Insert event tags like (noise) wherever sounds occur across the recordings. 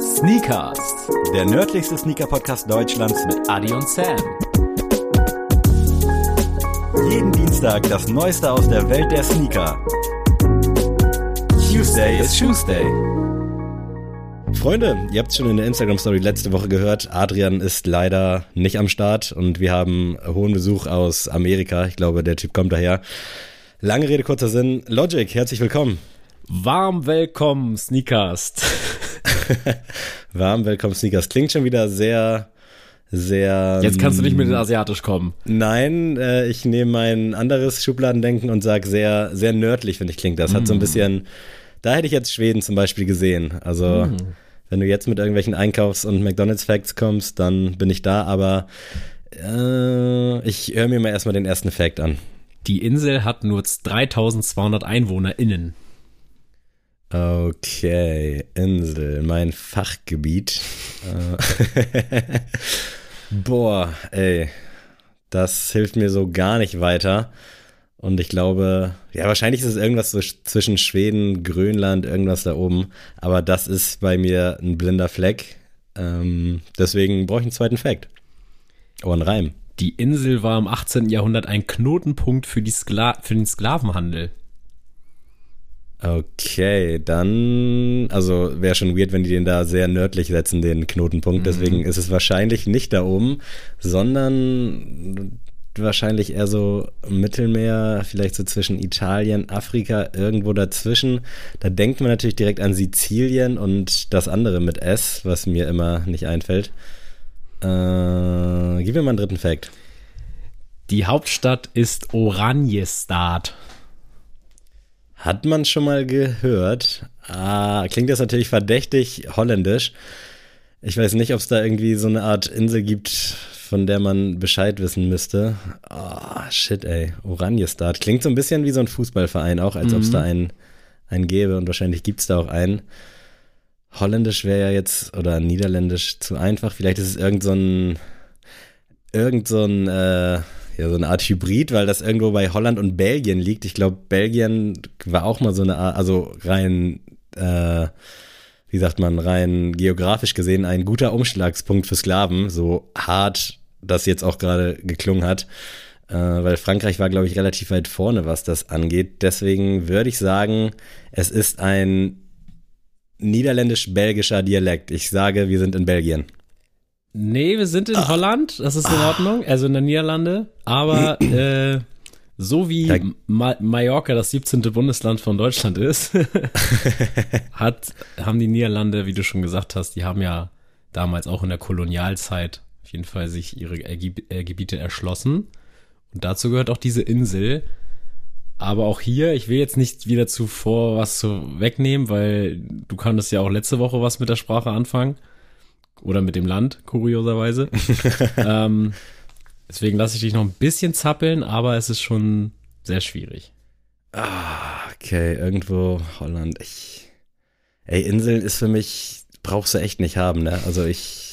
Sneakers, der nördlichste Sneaker-Podcast Deutschlands mit Adi und Sam. Jeden Dienstag das Neueste aus der Welt der Sneaker. Tuesday is Tuesday. Freunde, ihr habt es schon in der Instagram-Story letzte Woche gehört. Adrian ist leider nicht am Start und wir haben hohen Besuch aus Amerika. Ich glaube, der Typ kommt daher. Lange Rede, kurzer Sinn. Logic, herzlich willkommen. Warm willkommen, Sneakast. (laughs) Warm willkommen, Sneakers. Klingt schon wieder sehr, sehr. Jetzt kannst du nicht mit den Asiatisch kommen. Nein, äh, ich nehme mein anderes Schubladendenken und sage sehr, sehr nördlich, finde ich, klingt das. Hat so ein bisschen. Da hätte ich jetzt Schweden zum Beispiel gesehen. Also. Mm. Wenn du jetzt mit irgendwelchen Einkaufs- und McDonalds-Facts kommst, dann bin ich da, aber äh, ich höre mir mal erstmal den ersten Fact an. Die Insel hat nur 3200 EinwohnerInnen. Okay, Insel, mein Fachgebiet. Äh, (laughs) Boah, ey, das hilft mir so gar nicht weiter. Und ich glaube, ja, wahrscheinlich ist es irgendwas so zwischen Schweden, Grönland, irgendwas da oben. Aber das ist bei mir ein blinder Fleck. Ähm, deswegen brauche ich einen zweiten Fact. Oh, ein Reim. Die Insel war im 18. Jahrhundert ein Knotenpunkt für, Skla für den Sklavenhandel. Okay, dann, also wäre schon weird, wenn die den da sehr nördlich setzen, den Knotenpunkt. Deswegen ist es wahrscheinlich nicht da oben, sondern wahrscheinlich eher so Mittelmeer, vielleicht so zwischen Italien, Afrika, irgendwo dazwischen. Da denkt man natürlich direkt an Sizilien und das andere mit S, was mir immer nicht einfällt. Äh, gib mir mal einen dritten Fact. Die Hauptstadt ist Oranjestad. Hat man schon mal gehört. Ah, klingt das natürlich verdächtig holländisch. Ich weiß nicht, ob es da irgendwie so eine Art Insel gibt, von der man Bescheid wissen müsste. Ah, shit, ey. Oranjestad. Klingt so ein bisschen wie so ein Fußballverein, auch als ob es da einen, einen gäbe und wahrscheinlich gibt es da auch einen. Holländisch wäre ja jetzt, oder Niederländisch zu einfach. Vielleicht ist es irgend so ein, irgend so ein, äh, ja, so eine Art Hybrid, weil das irgendwo bei Holland und Belgien liegt. Ich glaube, Belgien war auch mal so eine Art, also rein, äh, wie sagt man, rein geografisch gesehen ein guter Umschlagspunkt für Sklaven, so hart das jetzt auch gerade geklungen hat. Äh, weil Frankreich war, glaube ich, relativ weit vorne, was das angeht. Deswegen würde ich sagen, es ist ein niederländisch-belgischer Dialekt. Ich sage, wir sind in Belgien. Nee, wir sind in Holland, das ist in Ordnung, also in der Niederlande, aber (clears throat) äh, so wie Ja. Ma Mallorca das 17. Bundesland von Deutschland ist, (laughs) hat, haben die Niederlande, wie du schon gesagt hast, die haben ja damals auch in der Kolonialzeit auf jeden Fall sich ihre Ergeb äh, Gebiete erschlossen. Und dazu gehört auch diese Insel. Aber auch hier, ich will jetzt nicht wieder zuvor was zu wegnehmen, weil du konntest ja auch letzte Woche was mit der Sprache anfangen. Oder mit dem Land, kurioserweise. (laughs) ähm, deswegen lasse ich dich noch ein bisschen zappeln, aber es ist schon sehr schwierig. Ah, okay, irgendwo Holland. Ich, ey, Inseln ist für mich, brauchst du echt nicht haben, ne? Also ich,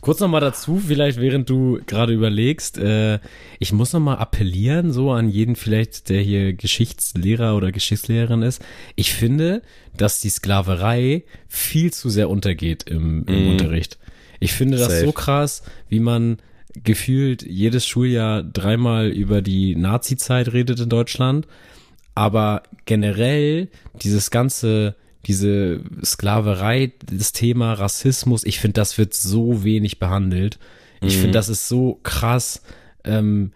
Kurz nochmal dazu, vielleicht während du gerade überlegst, äh, ich muss nochmal appellieren, so an jeden vielleicht, der hier Geschichtslehrer oder Geschichtslehrerin ist. Ich finde, dass die Sklaverei viel zu sehr untergeht im, im Mhm. Unterricht. Ich finde das Safe. so krass, wie man gefühlt jedes Schuljahr dreimal über die Nazi-Zeit redet in Deutschland. Aber generell dieses ganze, diese Sklaverei, das Thema Rassismus, ich finde, das wird so wenig behandelt. Ich finde, das ist so krass, ähm,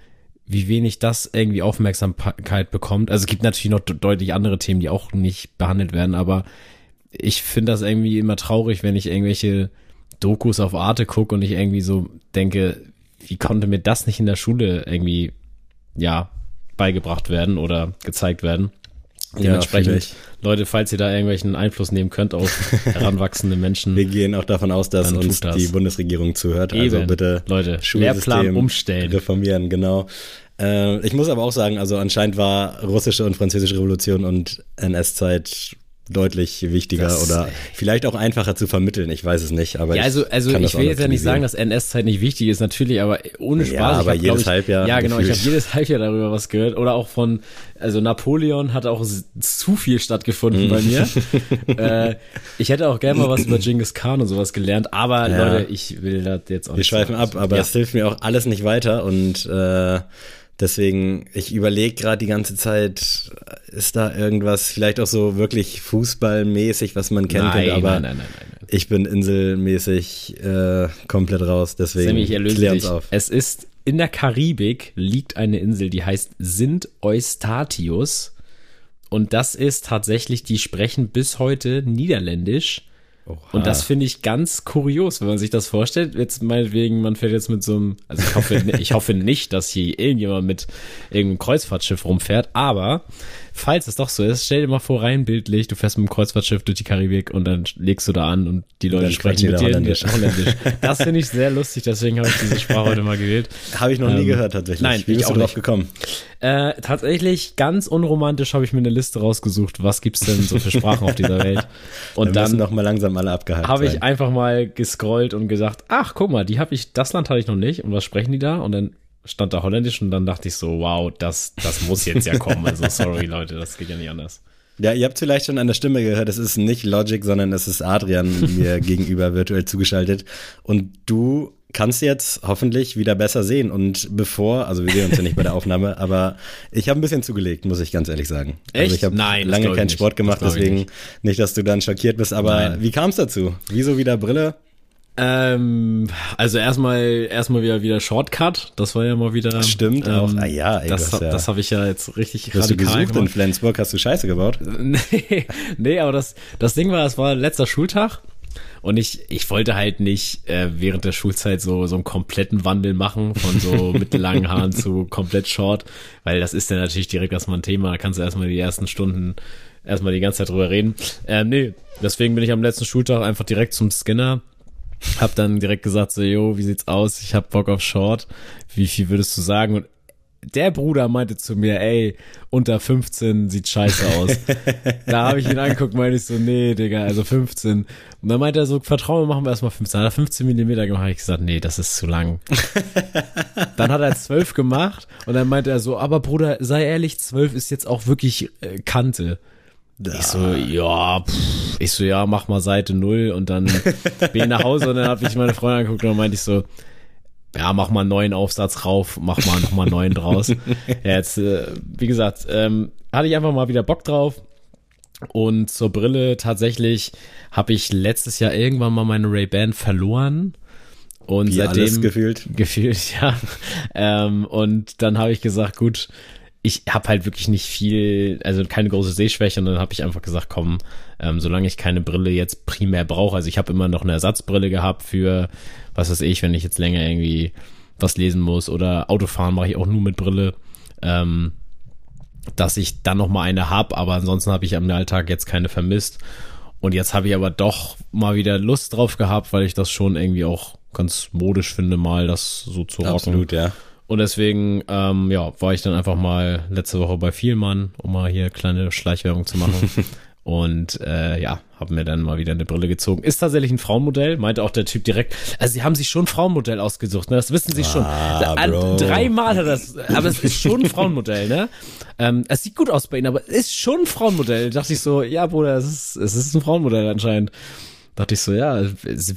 wie wenig das irgendwie Aufmerksamkeit bekommt. Also es gibt natürlich noch de- deutlich andere Themen, die auch nicht behandelt werden, aber ich finde das irgendwie immer traurig, wenn ich irgendwelche Dokus auf Arte gucke und ich irgendwie so denke, wie konnte mir das nicht in der Schule irgendwie, ja, beigebracht werden oder gezeigt werden? Dementsprechend, ich. Leute, falls ihr da irgendwelchen Einfluss nehmen könnt auf (laughs) heranwachsende Menschen, wir gehen auch davon aus, dass uns das. die Bundesregierung zuhört. Also Eben. bitte Leute, Schulsystem Lehrplan umstellen. Reformieren, genau. Äh, ich muss aber auch sagen, also anscheinend war russische und französische Revolution und NS-Zeit deutlich wichtiger Das- oder vielleicht auch einfacher zu vermitteln. Ich weiß es nicht, aber Ja, ich also, also ich auch will jetzt ja nicht sagen, dass NS-Zeit nicht wichtig ist, natürlich, aber ohne Spaß. Ja, ich aber hab, jedes ich, Halbjahr Ja, genau, ich habe jedes Halbjahr darüber was gehört. Oder auch von, also Napoleon hat auch zu viel stattgefunden bei mir. (laughs) äh, ich hätte auch gerne mal was über (clears throat) Genghis Khan und sowas gelernt, aber Ja. Leute, ich will das jetzt auch Wir nicht schweifen ab, aber ja. es hilft mir auch alles nicht weiter und äh, deswegen, ich überlege gerade die ganze Zeit, ist da irgendwas, vielleicht auch so wirklich fußballmäßig, was man kennt, nein, aber nein, nein, nein, ich bin inselmäßig äh, komplett raus, deswegen Sammy, ich erlöse klär uns dich. auf. Es ist in der Karibik liegt eine Insel, die heißt Sint Eustatius. Und das ist tatsächlich, die sprechen bis heute Niederländisch. Und das finde ich ganz kurios, wenn man sich das vorstellt. Jetzt meinetwegen, man fährt jetzt mit so einem, also ich hoffe, (laughs) ich hoffe nicht, dass hier irgendjemand mit irgendeinem Kreuzfahrtschiff rumfährt, aber falls es doch so ist, stell dir mal vor, rein bildlich, du fährst mit dem Kreuzfahrtschiff durch die Karibik und dann legst du da an und die Leute sprechen mit dir Holländisch. Holländisch. Das finde ich sehr lustig, deswegen habe ich diese Sprache heute mal gewählt. Habe ich noch nie Ähm, gehört tatsächlich. nein, Wie ich bist du auch drauf nicht. gekommen? Äh, tatsächlich, ganz unromantisch habe ich mir eine Liste rausgesucht, was gibt's denn so für Sprachen auf dieser Welt. (laughs) Und Dann dann noch mal langsam alle abgehakt habe ich einfach mal gescrollt und gesagt, ach, guck mal, die habe ich, das Land hatte ich noch nicht. Und was sprechen die da? Und dann stand da Holländisch und dann dachte ich so, wow, das, das muss jetzt ja (laughs) kommen. Also sorry, Leute, das geht ja nicht anders. Ja, ihr habt vielleicht schon an der Stimme gehört, es ist nicht Logic, sondern es ist Adrian mir (laughs) gegenüber virtuell zugeschaltet. Und du kannst jetzt hoffentlich wieder besser sehen. Und bevor, also wir sehen uns ja nicht bei der (laughs) Aufnahme, aber ich habe ein bisschen zugelegt, muss ich ganz ehrlich sagen. Also Echt? ich habe lange keinen nicht. Sport gemacht, deswegen nicht. dass du dann schockiert bist. Aber Nein. wie kam es dazu? Wieso wieder Brille? Ähm, also erstmal, erstmal wieder, wieder Shortcut. Das war ja mal wieder. Stimmt auch. ähm, Ah ja, ey, das, du hast ja- das habe ich ja jetzt richtig du radikal gesucht in gemacht. Flensburg? Hast du Scheiße gebaut? (laughs) nee, nee, aber das, das Ding war, es war letzter Schultag und ich, ich wollte halt nicht äh, während der Schulzeit so, so einen kompletten Wandel machen von so (laughs) mittellangen Haaren zu komplett short, weil das ist dann natürlich direkt erstmal ein Thema, da kannst du erstmal die ersten Stunden erstmal die ganze Zeit drüber reden. Ähm, nee, deswegen bin ich am letzten Schultag einfach direkt zum Skinner. Hab dann direkt gesagt so, jo, wie sieht's aus? Ich hab Bock auf Short. Wie viel würdest du sagen? Und der Bruder meinte zu mir, ey, unter 15 sieht scheiße aus. (laughs) da habe ich ihn angeguckt, meinte ich so, nee, Digga, also 15. Und dann meinte er so, vertrau mir, machen wir erstmal 15. Dann hat er 15 Millimeter gemacht, ich gesagt, nee, das ist zu lang. (laughs) dann hat er 12 gemacht und dann meinte er so, aber Bruder, sei ehrlich, 12 ist jetzt auch wirklich äh, Kante. Ich so, ja, pff. ich so, ja, mach mal Seite null und dann bin ich nach Hause und dann habe ich meine Freundin angeguckt und dann meinte ich so, ja, mach mal einen neuen Aufsatz rauf, mach mal noch mal einen neuen draus. ja, jetzt, äh, wie gesagt, ähm, hatte ich einfach mal wieder Bock drauf. Und zur Brille tatsächlich habe ich letztes Jahr irgendwann mal meine Ray-Ban verloren. Und Wie seitdem gefühlt. (laughs) gefühlt, ja. ähm, und dann habe ich gesagt, gut, ich habe halt wirklich nicht viel, also keine große Sehschwäche und dann habe ich einfach gesagt, komm, ähm, solange ich keine Brille jetzt primär brauche, also ich habe immer noch eine Ersatzbrille gehabt für, was weiß ich, wenn ich jetzt länger irgendwie was lesen muss oder Autofahren mache ich auch nur mit Brille, ähm, dass ich dann noch mal eine hab, aber ansonsten habe ich am Alltag jetzt keine vermisst. Und jetzt habe ich aber doch mal wieder Lust drauf gehabt, weil ich das schon irgendwie auch ganz modisch finde, mal das so zu rocken. Absolut, ja. Und deswegen, ähm, ja, war ich dann einfach mal letzte Woche bei Vielmann, um mal hier kleine Schleichwerbung zu machen. (laughs) Und äh, ja, habe mir dann mal wieder eine Brille gezogen. Ist tatsächlich ein Frauenmodell, meinte auch der Typ direkt. Also sie haben sich schon ein Frauenmodell ausgesucht, ne? Das wissen sie schon. Ah, An- Bro. Dreimal hat er das, aber es ist schon ein Frauenmodell, ne? Ähm, es sieht gut aus bei ihnen, aber es ist schon ein Frauenmodell. Da dachte ich so, ja, Bruder, es ist, es ist ein Frauenmodell anscheinend. Dachte ich so, ja,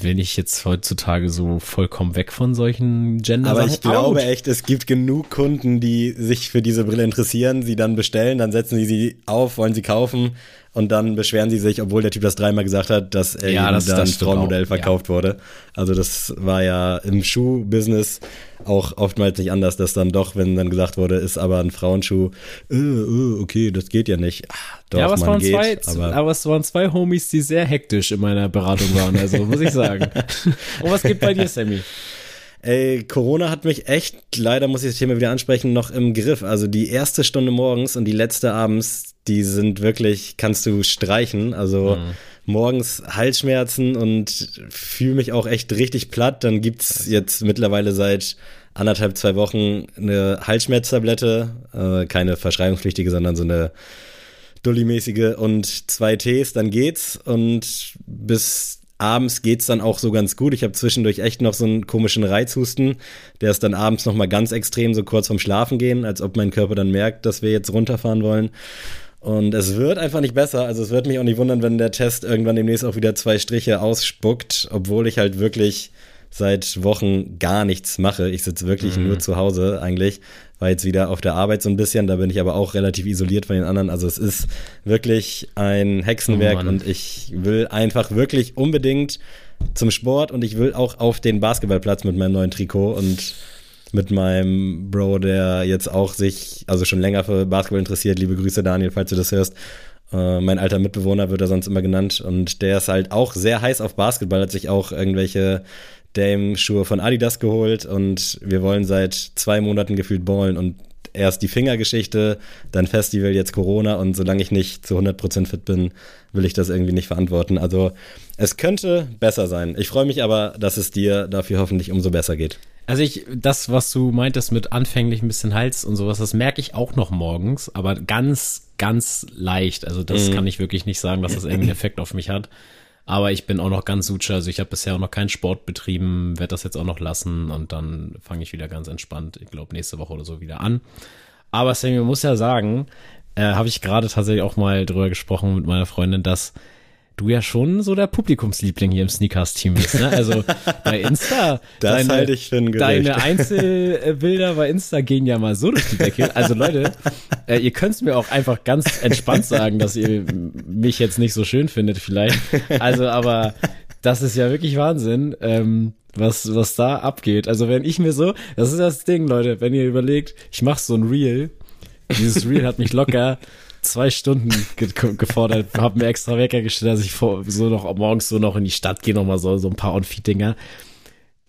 bin ich jetzt heutzutage so vollkommen weg von solchen gender Aber ich glaube echt, es gibt genug Kunden, die sich für diese Brille interessieren, sie dann bestellen, dann setzen sie sie auf, wollen sie kaufen und dann beschweren sie sich, obwohl der Typ das dreimal gesagt hat, dass er Ja, das- dann das Frauenmodell auch, verkauft wurde. Also das war ja im Schuhbusiness auch oftmals nicht anders, dass dann doch, wenn dann gesagt wurde, ist aber ein Frauenschuh, äh, äh, okay, das geht ja nicht. Ah, doch, ja, aber es, waren geht, zwei, aber aber, es waren zwei Homies, die sehr hektisch in meiner Beratung waren, also muss ich sagen. (laughs) Und was geht bei dir, Sammy? Ey, Corona hat mich echt, leider muss ich das Thema wieder ansprechen, noch im Griff. Also die erste Stunde morgens und die letzte abends, die sind wirklich, kannst du streichen. Also morgens Halsschmerzen und fühle mich auch echt richtig platt. Dann gibt's jetzt mittlerweile seit anderthalb, zwei Wochen eine Halsschmerztablette. Äh, keine verschreibungspflichtige, sondern so eine Dulli-mäßige und zwei Tees, dann geht's. Und bis abends geht's dann auch so ganz gut. Ich habe zwischendurch echt noch so einen komischen Reizhusten. Der ist dann abends noch mal ganz extrem, so kurz vorm Schlafen gehen, als ob mein Körper dann merkt, dass wir jetzt runterfahren wollen. Und es wird einfach nicht besser. Also es wird mich auch nicht wundern, wenn der Test irgendwann demnächst auch wieder zwei Striche ausspuckt, obwohl ich halt wirklich seit Wochen gar nichts mache. Ich sitze wirklich mhm. nur zu Hause eigentlich. War jetzt wieder auf der Arbeit so ein bisschen, da bin ich aber auch relativ isoliert von den anderen. Also es ist wirklich ein Hexenwerk oh und ich will einfach wirklich unbedingt zum Sport und ich will auch auf den Basketballplatz mit meinem neuen Trikot und mit meinem Bro, der jetzt auch sich, also schon länger für Basketball interessiert. Liebe Grüße, Daniel, falls du das hörst. Äh, mein alter Mitbewohner wird er sonst immer genannt. Und der ist halt auch sehr heiß auf Basketball, hat sich auch irgendwelche Dame-Schuhe von Adidas geholt und wir wollen seit zwei Monaten gefühlt ballen und erst die Fingergeschichte, dann Festival, jetzt Corona und solange ich nicht zu 100% fit bin, will ich das irgendwie nicht verantworten. Also es könnte besser sein. Ich freue mich aber, dass es dir dafür hoffentlich umso besser geht. Also ich, das, was du meintest mit anfänglich ein bisschen Hals und sowas, das merke ich auch noch morgens, aber ganz, ganz leicht. Also das mhm. kann ich wirklich nicht sagen, dass das irgendeinen (laughs) Effekt auf mich hat. Aber ich bin auch noch ganz sucher. Also ich habe bisher auch noch keinen Sport betrieben, werde das jetzt auch noch lassen und dann fange ich wieder ganz entspannt, ich glaube, nächste Woche oder so wieder an. Aber Sammy, muss ja sagen, äh, habe ich gerade tatsächlich auch mal drüber gesprochen mit meiner Freundin, dass du ja schon so der Publikumsliebling hier im Sneakers-Team bist. Ne? Also bei Insta, (laughs) das deine, halte ich für ein deine (laughs) Einzelbilder bei Insta gehen ja mal so durch die Decke. Also Leute, äh, ihr könnt es mir auch einfach ganz entspannt sagen, dass ihr mich jetzt nicht so schön findet vielleicht. Also aber das ist ja wirklich Wahnsinn. Ähm, was, was da abgeht. Also wenn ich mir so, das ist das Ding, Leute, wenn ihr überlegt, ich mache so ein Reel, dieses Reel hat mich locker zwei Stunden ge gefordert, habe mir extra Wecker gestellt, dass ich vor, so noch morgens so noch in die Stadt gehe, noch mal so, so ein paar On-Feed-Dinger.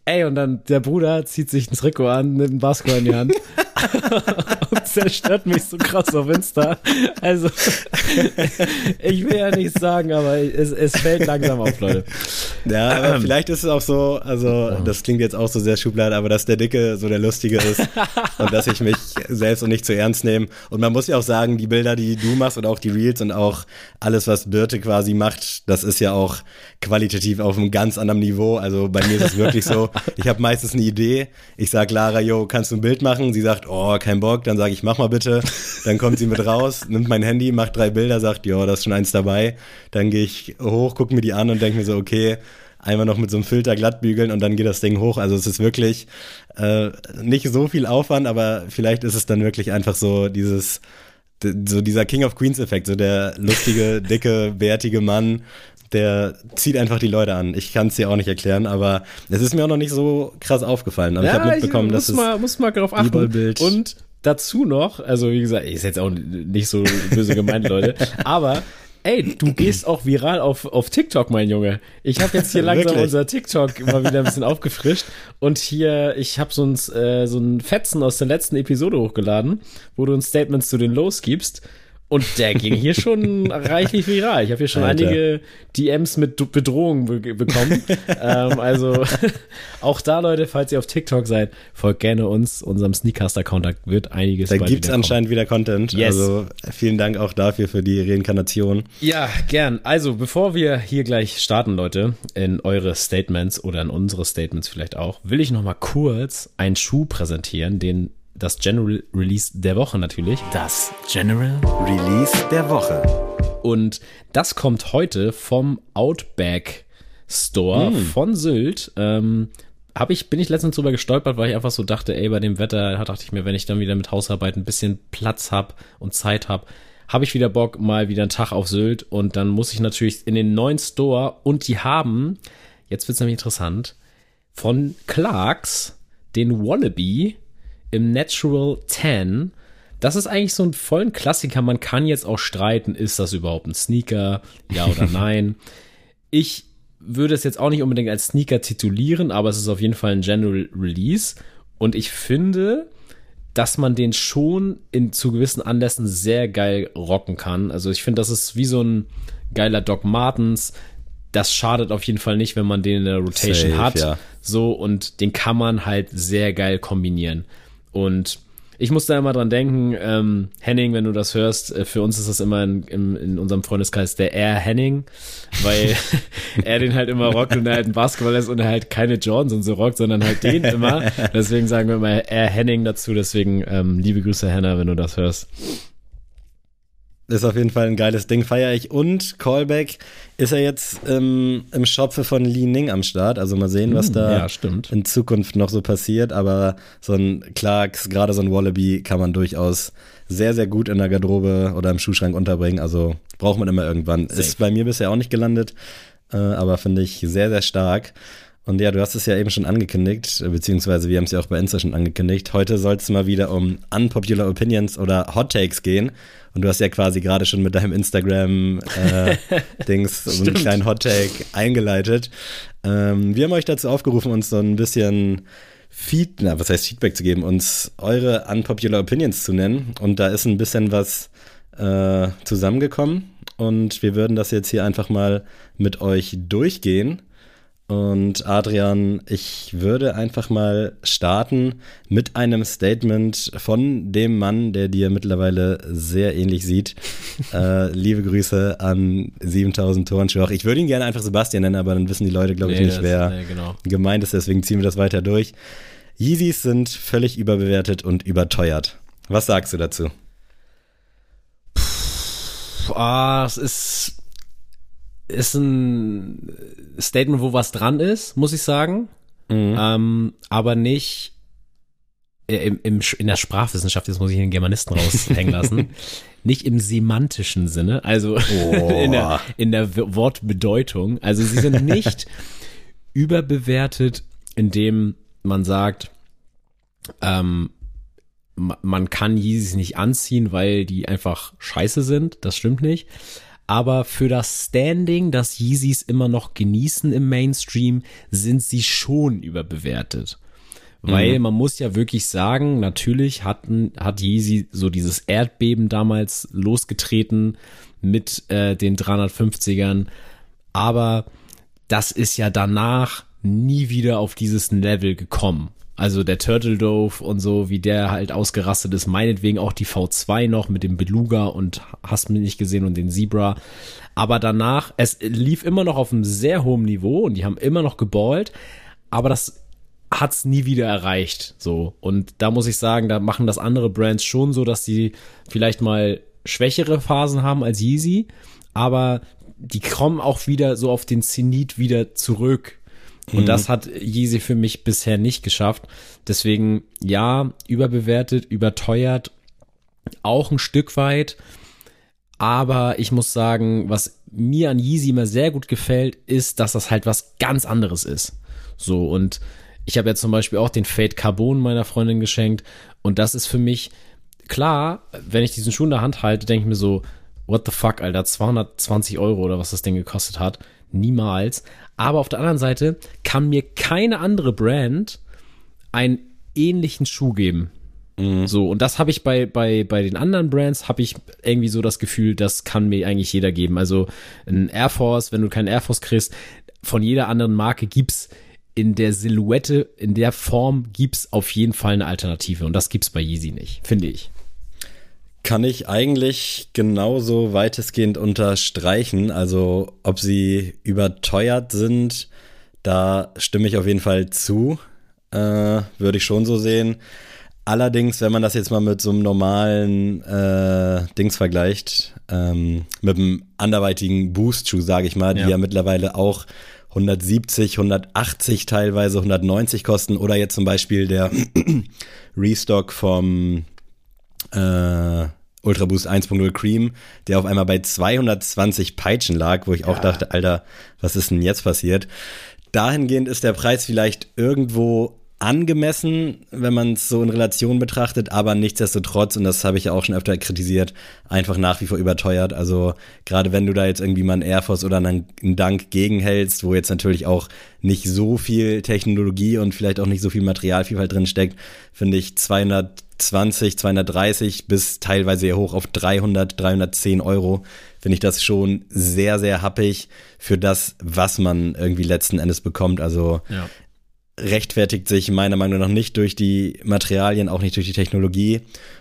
Ey, und dann der Bruder zieht sich ein Trikot an, nimmt einen Basketball in die Hand (laughs) (laughs) und zerstört mich so krass auf Insta. Also, (laughs) ich will ja nichts sagen, aber es, es fällt langsam auf, Leute. Ja, aber ähm. vielleicht ist es auch so, also das klingt jetzt auch so sehr Schublade, aber dass der Dicke so der Lustige ist (laughs) und dass ich mich selbst und nicht zu ernst nehme. Und man muss ja auch sagen, die Bilder, die du machst und auch die Reels und auch alles, was Birte quasi macht, das ist ja auch qualitativ auf einem ganz anderen Niveau. Also bei mir ist es wirklich so, ich habe meistens eine Idee. Ich sag Lara, yo, kannst du ein Bild machen? Sie sagt, oh, kein Bock. Dann sage ich, mach mal bitte. Dann kommt sie mit raus, nimmt mein Handy, macht drei Bilder, sagt, yo, da ist schon eins dabei. Dann gehe ich hoch, gucke mir die an und denke mir so, okay, einmal noch mit so einem Filter glatt bügeln und dann geht das Ding hoch. Also es ist wirklich äh, nicht so viel Aufwand, aber vielleicht ist es dann wirklich einfach so dieses so dieser King of Queens Effekt, so der lustige, dicke, bärtige Mann der zieht einfach die Leute an. Ich kann es dir auch nicht erklären, aber es ist mir auch noch nicht so krass aufgefallen. Aber ja, ich habe mitbekommen, dass es mal, muss mal darauf achten. Und dazu noch, also wie gesagt, ist jetzt auch nicht so böse gemeint, Leute, aber Ey, du gehst auch viral auf, auf TikTok, mein Junge. Ich habe jetzt hier (laughs) langsam unser TikTok immer wieder ein bisschen aufgefrischt und hier, ich habe so ein, äh, so ein Fetzen aus der letzten Episode hochgeladen, wo du ein Statement zu den Lows gibst und der ging hier schon (laughs) reichlich viral. Ich habe hier schon Alter. einige DMs mit Bedrohungen be bekommen. (laughs) ähm, also (laughs) auch da, Leute, falls ihr auf TikTok seid, folgt gerne uns, unserem Sneakcaster-Account. Da wird einiges Da gibt's anscheinend wieder Content. Yes. Also vielen Dank auch dafür für die Reinkarnation. Ja, gern. Also bevor wir hier gleich starten, Leute, in eure Statements oder in unsere Statements vielleicht auch, will ich noch mal kurz einen Schuh präsentieren, den das General Release der Woche natürlich. Das General Release der Woche. Und das kommt heute vom Outback Store hm. von Sylt. Ähm, hab ich, bin ich letztens drüber gestolpert, weil ich einfach so dachte, ey, bei dem Wetter dachte ich mir, wenn ich dann wieder mit Hausarbeit ein bisschen Platz hab und Zeit hab, habe ich wieder Bock, mal wieder einen Tag auf Sylt und dann muss ich natürlich in den neuen Store und die haben, jetzt wird's nämlich interessant, von Clarks den Wallaby im Natural 10. Das ist eigentlich so ein vollen Klassiker. Man kann jetzt auch streiten, ist das überhaupt ein Sneaker? Ja oder (laughs) nein? ich würde es jetzt auch nicht unbedingt als Sneaker titulieren, aber es ist auf jeden Fall ein General Release. Und ich finde, dass man den schon in, zu gewissen Anlässen sehr geil rocken kann. Also ich finde, das ist wie so ein geiler Doc Martens. Das schadet auf jeden Fall nicht, wenn man den in der Rotation Safe, hat. Ja. So, und den kann man halt sehr geil kombinieren. Und ich muss da immer dran denken, ähm, Henning, wenn du das hörst, äh, für uns ist das immer in, in, in unserem Freundeskreis der Air Henning, weil (laughs) er den halt immer rockt und er halt ein Basketballer ist und er halt keine Jordans und so rockt, sondern halt den immer. (laughs) Deswegen sagen wir immer Air Henning dazu. Deswegen ähm, liebe Grüße, Hannah, wenn du das hörst. Ist auf jeden Fall ein geiles Ding, feiere ich. Und Callback ist er jetzt ähm, im Shopfe von Li Ning am Start. Also mal sehen, was Hm, da ja, in Zukunft noch so passiert. Aber so ein Clarks, gerade so ein Wallaby kann man durchaus sehr, sehr gut in der Garderobe oder im Schuhschrank unterbringen. Also braucht man immer irgendwann. Safe. Ist bei mir bisher auch nicht gelandet, äh, aber finde ich sehr, sehr stark. Und ja, du hast es ja eben schon angekündigt, beziehungsweise wir haben es ja auch bei Insta schon angekündigt. Heute soll es mal wieder um Unpopular Opinions oder Hot Takes gehen. Und du hast ja quasi gerade schon mit deinem Instagram-Dings (laughs) so einen kleinen Hot Take eingeleitet. Ähm, wir haben euch dazu aufgerufen, uns so ein bisschen Feed, na, was heißt Feedback zu geben, uns eure Unpopular Opinions zu nennen. Und da ist ein bisschen was äh, zusammengekommen. Und wir würden das jetzt hier einfach mal mit euch durchgehen. Und Adrian, ich würde einfach mal starten mit einem Statement von dem Mann, der dir mittlerweile sehr ähnlich sieht. (laughs) äh, liebe Grüße an 7000 Turnschuhe. Ich würde ihn gerne einfach Sebastian nennen, aber dann wissen die Leute, glaube ich, Nee, nicht, das- wer nee, genau. gemeint ist. Deswegen ziehen wir das weiter durch. Yeezys sind völlig überbewertet und überteuert. Was sagst du dazu? Puh, ah, es ist, ist ein Statement, wo was dran ist, muss ich sagen. Ähm, aber nicht im, im, in der Sprachwissenschaft, jetzt muss ich den Germanisten raushängen lassen, (laughs) nicht im semantischen Sinne, also (laughs) in, der, in der Wortbedeutung. Also sie sind nicht (laughs) überbewertet, indem man sagt, ähm, ma- man kann Yeezys nicht anziehen, weil die einfach scheiße sind. Das stimmt nicht. Aber für das Standing, das Yeezys immer noch genießen im Mainstream, sind sie schon überbewertet. Weil man muss ja wirklich sagen, natürlich hatten, hat Yeezy so dieses Erdbeben damals losgetreten mit äh, den 350ern. Aber das ist ja danach nie wieder auf dieses Level gekommen. Also der Turtle Dove und so, wie der halt ausgerastet ist, meinetwegen auch die V2 noch mit dem Beluga und hast mir nicht gesehen und den Zebra. Aber danach, es lief immer noch auf einem sehr hohen Niveau und die haben immer noch geballt, aber das hat's nie wieder erreicht. So. Und da muss ich sagen, da machen das andere Brands schon so, dass sie vielleicht mal schwächere Phasen haben als Yeezy, aber die kommen auch wieder so auf den Zenit wieder zurück. Und das hat Yeezy für mich bisher nicht geschafft. Deswegen, ja, überbewertet, überteuert, auch ein Stück weit. Aber ich muss sagen, was mir an Yeezy immer sehr gut gefällt, ist, dass das halt was ganz anderes ist. So, und ich habe ja zum Beispiel auch den Fade Carbon meiner Freundin geschenkt. Und das ist für mich klar, wenn ich diesen Schuh in der Hand halte, denke ich mir so, what the fuck, Alter, 220 Euro oder was das Ding gekostet hat. Niemals. Aber auf der anderen Seite kann mir keine andere Brand einen ähnlichen Schuh geben. So, und das habe ich bei, bei, bei den anderen Brands, habe ich irgendwie so das Gefühl, das kann mir eigentlich jeder geben. Also ein Air Force, wenn du keinen Air Force kriegst, von jeder anderen Marke gibt's in der Silhouette, in der Form gibt's auf jeden Fall eine Alternative. Und das gibt's bei Yeezy nicht, finde ich. Kann ich eigentlich genauso weitestgehend unterstreichen. Also, ob sie überteuert sind, da stimme ich auf jeden Fall zu. Äh, würde ich schon so sehen. Allerdings, wenn man das jetzt mal mit so einem normalen äh, Dings vergleicht, ähm, mit einem anderweitigen Boost-Schuh, sage ich mal, die Ja. ja mittlerweile auch 170, 180 teilweise, 190 kosten oder jetzt zum Beispiel der (clears throat) Restock vom äh, Ultra Boost 1.0 Cream, der auf einmal bei 220 Peitschen lag, wo ich auch dachte, Alter, was ist denn jetzt passiert? Dahingehend ist der Preis vielleicht irgendwo angemessen, wenn man es so in Relation betrachtet, aber nichtsdestotrotz, und das habe ich ja auch schon öfter kritisiert, einfach nach wie vor überteuert. Also gerade wenn du da jetzt irgendwie mal einen Air Force oder einen Dunk gegenhältst, wo jetzt natürlich auch nicht so viel Technologie und vielleicht auch nicht so viel Materialvielfalt drin steckt, finde ich 220, 230 bis teilweise sehr hoch auf 300, 310 Euro, finde ich das schon sehr, sehr happig für das, was man irgendwie letzten Endes bekommt. Also Ja. Rechtfertigt sich meiner Meinung nach nicht durch die Materialien, auch nicht durch die Technologie.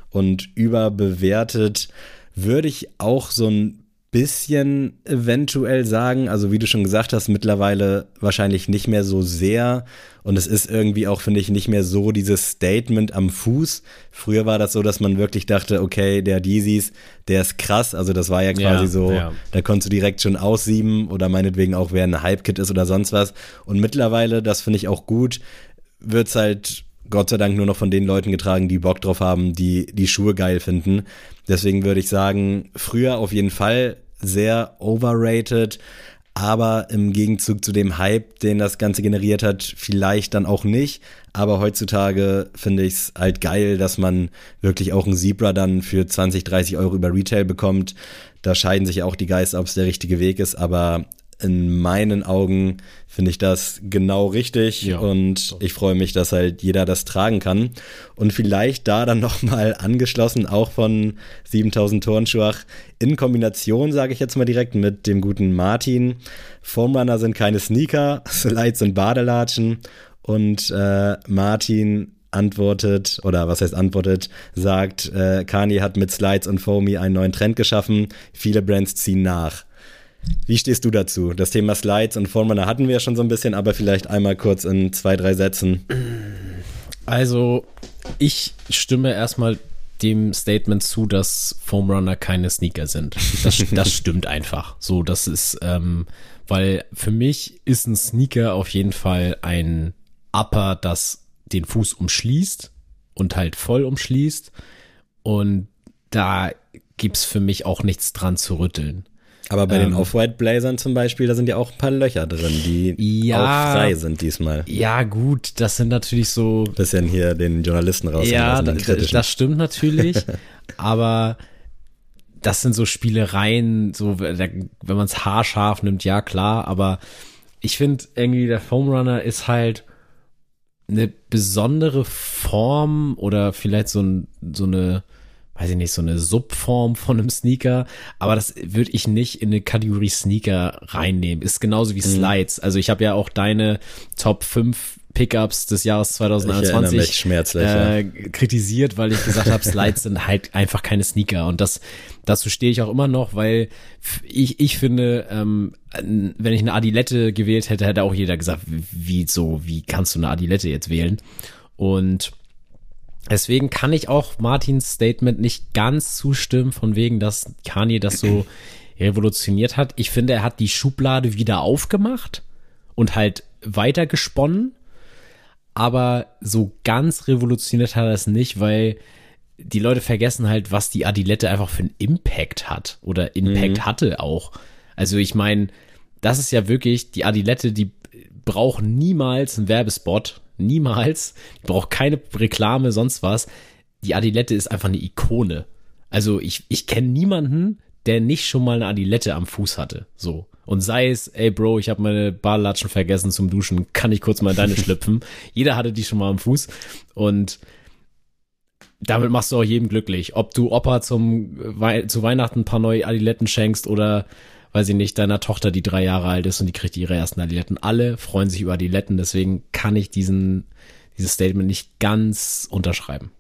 Und überbewertet würde ich auch so ein bisschen eventuell sagen. Also wie du schon gesagt hast, mittlerweile wahrscheinlich nicht mehr so sehr. Und es ist irgendwie auch, finde ich, nicht mehr so dieses Statement am Fuß. Früher war das so, dass man wirklich dachte, okay, der Yeezys, der ist krass. Also das war ja quasi ja, so, ja. da konntest du direkt schon aussieben oder meinetwegen auch, wer ein Hype-Kit ist oder sonst was. Und mittlerweile, das finde ich auch gut, wird's halt Gott sei Dank nur noch von den Leuten getragen, die Bock drauf haben, die die Schuhe geil finden. Deswegen würde ich sagen, früher auf jeden Fall sehr overrated, aber im Gegenzug zu dem Hype, den das Ganze generiert hat, vielleicht dann auch nicht. Aber heutzutage finde ich es halt geil, dass man wirklich auch ein Zebra dann für 20, 30 Euro über Retail bekommt. Da scheiden sich auch die Geister, ob es der richtige Weg ist, aber in meinen Augen finde ich das genau richtig ja, und ich freue mich, dass halt jeder das tragen kann und vielleicht da dann (laughs) nochmal angeschlossen auch von 7000 Turnschuach in Kombination, sage ich jetzt mal direkt mit dem guten Martin. Formrunner sind keine Sneaker, (laughs) Slides sind Badelatschen und äh, Martin antwortet, oder was heißt antwortet, sagt, äh, Kanye hat mit Slides und Foamy einen neuen Trend geschaffen, viele Brands ziehen nach. Wie stehst du dazu? Das Thema Slides und Formrunner hatten wir ja schon so ein bisschen, aber vielleicht einmal kurz in zwei, drei Sätzen. Also, ich stimme erstmal dem Statement zu, dass Foamrunner keine Sneaker sind. Das, (laughs) das stimmt einfach. So, das ist, ähm, weil für mich ist ein Sneaker auf jeden Fall ein Upper, das den Fuß umschließt und halt voll umschließt. Und da gibt's für mich auch nichts dran zu rütteln. Aber bei ähm, den Off-White-Blazern zum Beispiel, da sind ja auch ein paar Löcher drin, die ja, auch frei sind diesmal. Ja, gut, das sind natürlich so. Bisschen hier den Journalisten raus. Ja, das, das stimmt natürlich. (laughs) aber das sind so Spielereien, so wenn man es haarscharf nimmt, ja klar, aber ich finde irgendwie der Foam Runner ist halt eine besondere Form oder vielleicht so, ein, so eine weiß ich nicht, so eine Subform von einem Sneaker, aber das würde ich nicht in eine Kategorie Sneaker reinnehmen. Ist genauso wie mhm. Slides. Also ich habe ja auch deine Top 5 Pickups des Jahres 2021 äh, kritisiert, weil ich gesagt habe, Slides sind halt einfach keine Sneaker und das dazu stehe ich auch immer noch, weil ich ich finde, ähm, wenn ich eine Adilette gewählt hätte, hätte auch jeder gesagt, wie so, wie kannst du eine Adilette jetzt wählen? Und Deswegen kann ich auch Martins Statement nicht ganz zustimmen, von wegen, dass Kanye das so (clears throat) revolutioniert hat. Ich finde, er hat die Schublade wieder aufgemacht und halt weiter gesponnen. Aber so ganz revolutioniert hat er es nicht, weil die Leute vergessen halt, was die Adilette einfach für einen Impact hat oder Impact mhm. hatte auch. Also ich meine, das ist ja wirklich die Adilette, die braucht niemals einen Werbespot Niemals. Die braucht keine Reklame, sonst was. Die Adilette ist einfach eine Ikone. Also ich, ich kenne niemanden, der nicht schon mal eine Adilette am Fuß hatte. So. Und sei es, ey Bro, ich habe meine Barlatschen vergessen zum Duschen, kann ich kurz mal deine (laughs) schlüpfen. Jeder hatte die schon mal am Fuß. Und damit machst du auch jedem glücklich. Ob du Opa zum, zu Weihnachten ein paar neue Adiletten schenkst oder weiß ich nicht, deiner Tochter, die drei Jahre alt ist und die kriegt ihre ersten Adiletten. Alle freuen sich über Adiletten, deswegen kann ich diesen, dieses Statement nicht ganz unterschreiben.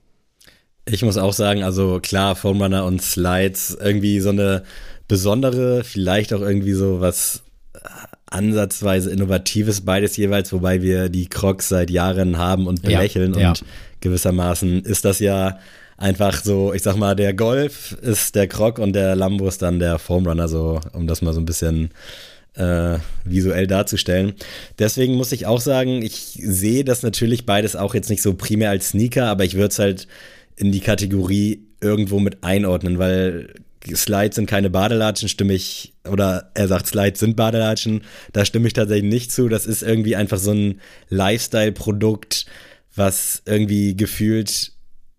Ich muss auch sagen, also klar, Foam Runner und Slides, irgendwie so eine besondere, vielleicht auch irgendwie so was ansatzweise innovatives beides jeweils, wobei wir die Crocs seit Jahren haben und belächeln ja, ja. und gewissermaßen ist das ja einfach so, ich sag mal, der Golf ist der Croc und der Lambo ist dann der Foam Runner, so, um das mal so ein bisschen äh, visuell darzustellen. Deswegen muss ich auch sagen, ich sehe das natürlich beides auch jetzt nicht so primär als Sneaker, aber ich würde es halt in die Kategorie irgendwo mit einordnen, weil Slides sind keine Badelatschen, stimme ich, oder er sagt, Slides sind Badelatschen, da stimme ich tatsächlich nicht zu. Das ist irgendwie einfach so ein Lifestyle-Produkt, was irgendwie gefühlt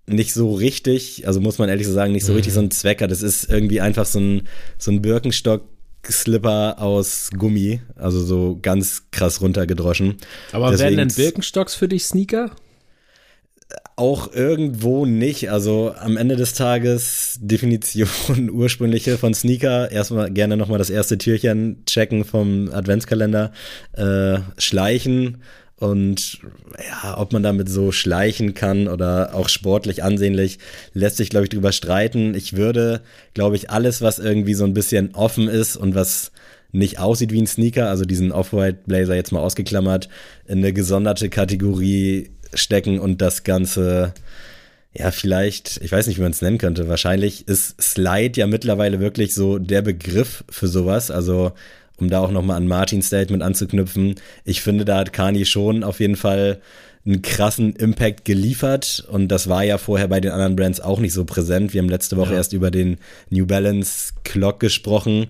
nicht so richtig, also muss man ehrlich so sagen, nicht so mhm. richtig so ein Zwecker. Das ist irgendwie einfach so ein, so ein Birkenstock. Slipper aus Gummi, also so ganz krass runtergedroschen. Aber Deswegen werden denn Birkenstocks für dich Sneaker? Auch irgendwo nicht. Also am Ende des Tages Definition (laughs) ursprüngliche von Sneaker. Erstmal gerne nochmal das erste Türchen checken vom Adventskalender. Äh, schleichen Und ja, ob man damit so schleichen kann oder auch sportlich ansehnlich, lässt sich, glaube ich, drüber streiten. Ich würde, glaube ich, alles, was irgendwie so ein bisschen offen ist und was nicht aussieht wie ein Sneaker, also diesen Off-White Blazer jetzt mal ausgeklammert, in eine gesonderte Kategorie stecken und das Ganze, ja, vielleicht, ich weiß nicht, wie man es nennen könnte. Wahrscheinlich ist Slide ja mittlerweile wirklich so der Begriff für sowas. Also um da auch nochmal an Martins Statement anzuknüpfen, ich finde, da hat Kani schon auf jeden Fall einen krassen Impact geliefert und das war ja vorher bei den anderen Brands auch nicht so präsent. Wir haben letzte Woche ja. erst über den New Balance Clock gesprochen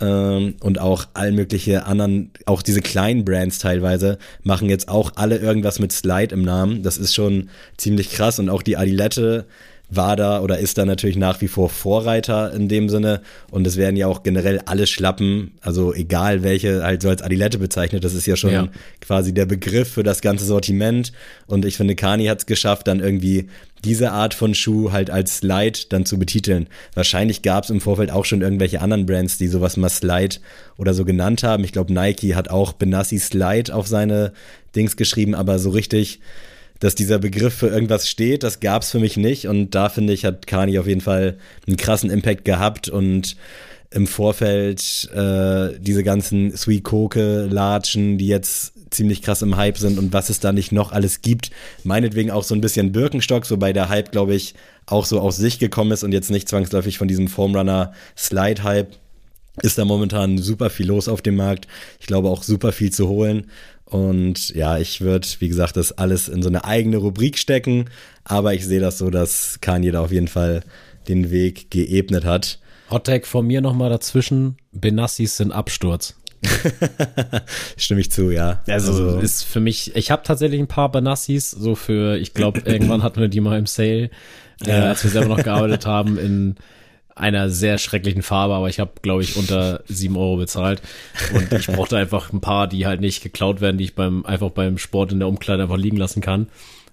ähm, und auch all mögliche anderen, auch diese kleinen Brands teilweise machen jetzt auch alle irgendwas mit Slide im Namen. Das ist schon ziemlich krass und auch die Adilette war da oder ist da natürlich nach wie vor Vorreiter in dem Sinne. Und es werden ja auch generell alle Schlappen, also egal welche, halt so als Adilette bezeichnet. Das ist ja schon ja. quasi der Begriff für das ganze Sortiment. Und ich finde, Kani hat es geschafft, dann irgendwie diese Art von Schuh halt als Slide dann zu betiteln. Wahrscheinlich gab es im Vorfeld auch schon irgendwelche anderen Brands, die sowas mal Slide oder so genannt haben. Ich glaube, Nike hat auch Benassi Slide auf seine Dings geschrieben, aber so richtig dass dieser Begriff für irgendwas steht, das gab es für mich nicht. Und da finde ich, hat Kani auf jeden Fall einen krassen Impact gehabt und im Vorfeld äh, diese ganzen Sweet Koke Latschen, die jetzt ziemlich krass im Hype sind und was es da nicht noch alles gibt. Meinetwegen auch so ein bisschen Birkenstock, so bei der Hype, glaube ich, auch so aus sich gekommen ist und jetzt nicht zwangsläufig von diesem Formrunner Slide Hype. Ist da momentan super viel los auf dem Markt. Ich glaube auch super viel zu holen. Und ja, ich würde, wie gesagt, das alles in so eine eigene Rubrik stecken. Aber ich sehe das so, dass Kanye da auf jeden Fall den Weg geebnet hat. Hottag von mir nochmal dazwischen. Benassis sind Absturz. (laughs) Stimme ich zu, ja. Also, also ist für mich, ich habe tatsächlich ein paar Benassis, so für, ich glaube, irgendwann hatten wir die mal im Sale, äh, als wir selber noch gearbeitet (laughs) haben in einer sehr schrecklichen Farbe, aber ich habe, glaube ich, unter sieben Euro bezahlt. Und ich brauchte einfach ein paar, die halt nicht geklaut werden, die ich beim einfach beim Sport in der Umkleide einfach liegen lassen kann.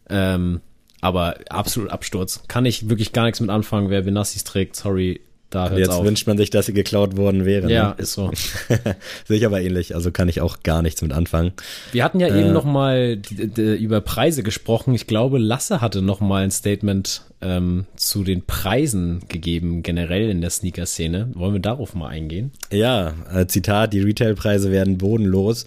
Ähm, aber absolut Absturz. Kann ich wirklich gar nichts mit anfangen, wer Benassis trägt. Sorry, da hört's Jetzt auf. wünscht man sich, dass sie geklaut worden wären. Ja, ne? ist so. (laughs) Sehe ich aber ähnlich, also kann ich auch gar nichts mit anfangen. Wir hatten ja äh, eben noch mal die, die, über Preise gesprochen. Ich glaube, Lasse hatte noch mal ein Statement ähm, zu den Preisen gegeben, generell in der Sneaker-Szene. Wollen wir darauf mal eingehen? Ja, äh, Zitat, die Retailpreise werden bodenlos.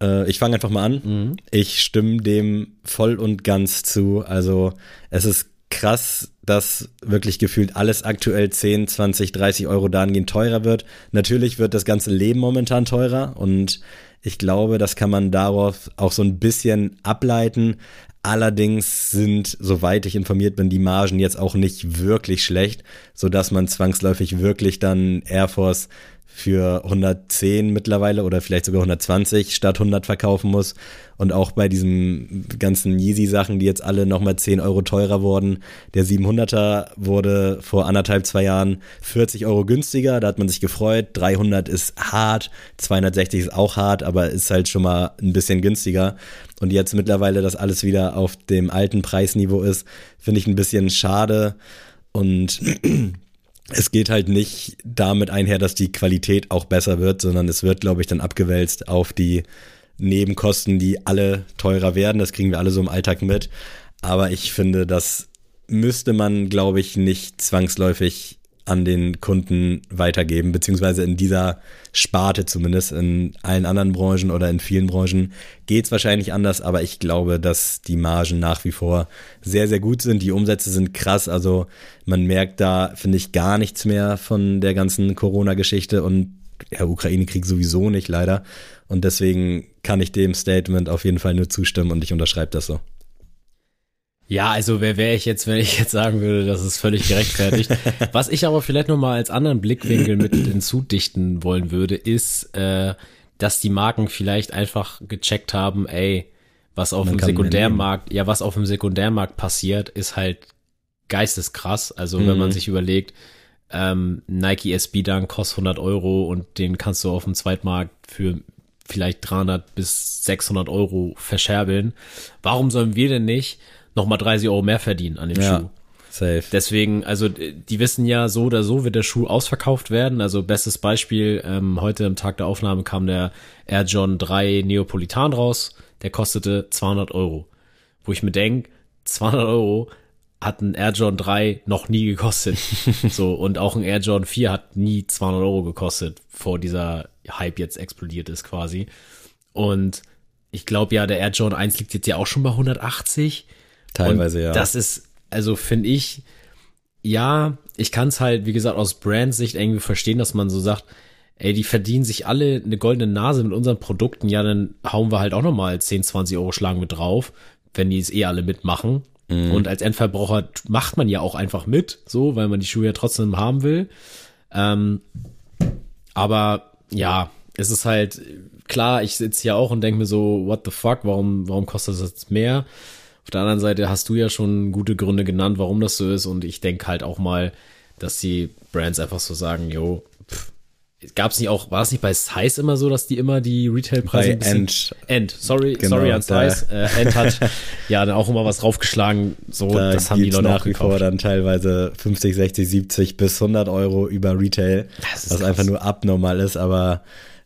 Äh, ich fange einfach mal an. Mhm. Ich stimme dem voll und ganz zu. Also es ist krass, dass wirklich gefühlt alles aktuell 10, 20, 30 Euro dahingehend teurer wird. Natürlich wird das ganze Leben momentan teurer und ich glaube, das kann man darauf auch so ein bisschen ableiten. Allerdings sind, soweit ich informiert bin, die Margen jetzt auch nicht wirklich schlecht, so dass man zwangsläufig wirklich dann Air Force für 110 mittlerweile oder vielleicht sogar 120 statt 100 verkaufen muss. Und auch bei diesen ganzen Yeezy-Sachen, die jetzt alle nochmal 10 Euro teurer wurden. Der 700er wurde vor anderthalb, zwei Jahren 40 Euro günstiger. Da hat man sich gefreut. 300 ist hart, 260 ist auch hart, aber ist halt schon mal ein bisschen günstiger. Und jetzt mittlerweile, dass alles wieder auf dem alten Preisniveau ist, finde ich ein bisschen schade. Und (clears throat) es geht halt nicht damit einher, dass die Qualität auch besser wird, sondern es wird, glaube ich, dann abgewälzt auf die Nebenkosten, die alle teurer werden. Das kriegen wir alle so im Alltag mit. Aber ich finde, das müsste man, glaube ich, nicht zwangsläufig an den Kunden weitergeben, beziehungsweise in dieser Sparte zumindest. In allen anderen Branchen oder in vielen Branchen geht es wahrscheinlich anders, aber ich glaube, dass die Margen nach wie vor sehr, sehr gut sind. Die Umsätze sind krass, also man merkt da, finde ich, gar nichts mehr von der ganzen Corona-Geschichte und der Ukraine-Krieg sowieso nicht, leider. Und deswegen kann ich dem Statement auf jeden Fall nur zustimmen und ich unterschreibe das so. Ja, also wer wäre ich jetzt, wenn ich jetzt sagen würde, das ist völlig gerechtfertigt. (laughs) Was ich aber vielleicht nochmal als anderen Blickwinkel mit (clears throat) hinzudichten wollen würde, ist, äh, dass die Marken vielleicht einfach gecheckt haben, ey, was auf Man dem Sekundärmarkt, ja, was auf dem Sekundärmarkt passiert, ist halt geisteskrass. Also mhm. wenn man mhm. sich überlegt, ähm, Nike SB Dunk kostet 100 Euro und den kannst du auf dem Zweitmarkt für vielleicht 300 bis 600 Euro verscherbeln. Warum sollen wir denn nicht nochmal 30 Euro mehr verdienen an dem ja. Schuh. Safe. Deswegen, also die wissen ja, so oder so wird der Schuh ausverkauft werden. Also bestes Beispiel, ähm, heute am Tag der Aufnahme kam der Air John 3 Neapolitan raus. der kostete 200 Euro. Wo ich mir denke, 200 Euro hat ein Air Jordan 3 noch nie gekostet. (laughs) so, und auch ein Air Jordan 4 hat nie 200 Euro gekostet, vor dieser Hype jetzt explodiert ist quasi. Und ich glaube ja, der Air Jordan 1 liegt jetzt ja auch schon bei 180. Teilweise, und ja. Das ist, also finde ich, ja, ich kann es halt, wie gesagt, aus Brandsicht irgendwie verstehen, dass man so sagt, ey, die verdienen sich alle eine goldene Nase mit unseren Produkten, ja, dann hauen wir halt auch nochmal 10, 20 Euro schlagen mit drauf, wenn die es eh alle mitmachen. Mhm. Und als Endverbraucher macht man ja auch einfach mit, so, weil man die Schuhe ja trotzdem haben will. Ähm, aber ja, es ist halt klar, ich sitze hier auch und denke mir so, what the fuck, warum, warum kostet das jetzt mehr? Auf der anderen Seite hast du ja schon gute Gründe genannt, warum das so ist. Und ich denke halt auch mal, dass die Brands einfach so sagen, jo, gab es nicht auch, war es nicht bei Size immer so, dass die immer die Retailpreise bei End, End, sorry, genau, sorry an Size, äh, End hat ja dann auch immer was draufgeschlagen, so, da das haben die Leute nach wie vor dann teilweise 50, 60, 70 bis 100 Euro über Retail, was krass. einfach nur abnormal ist, aber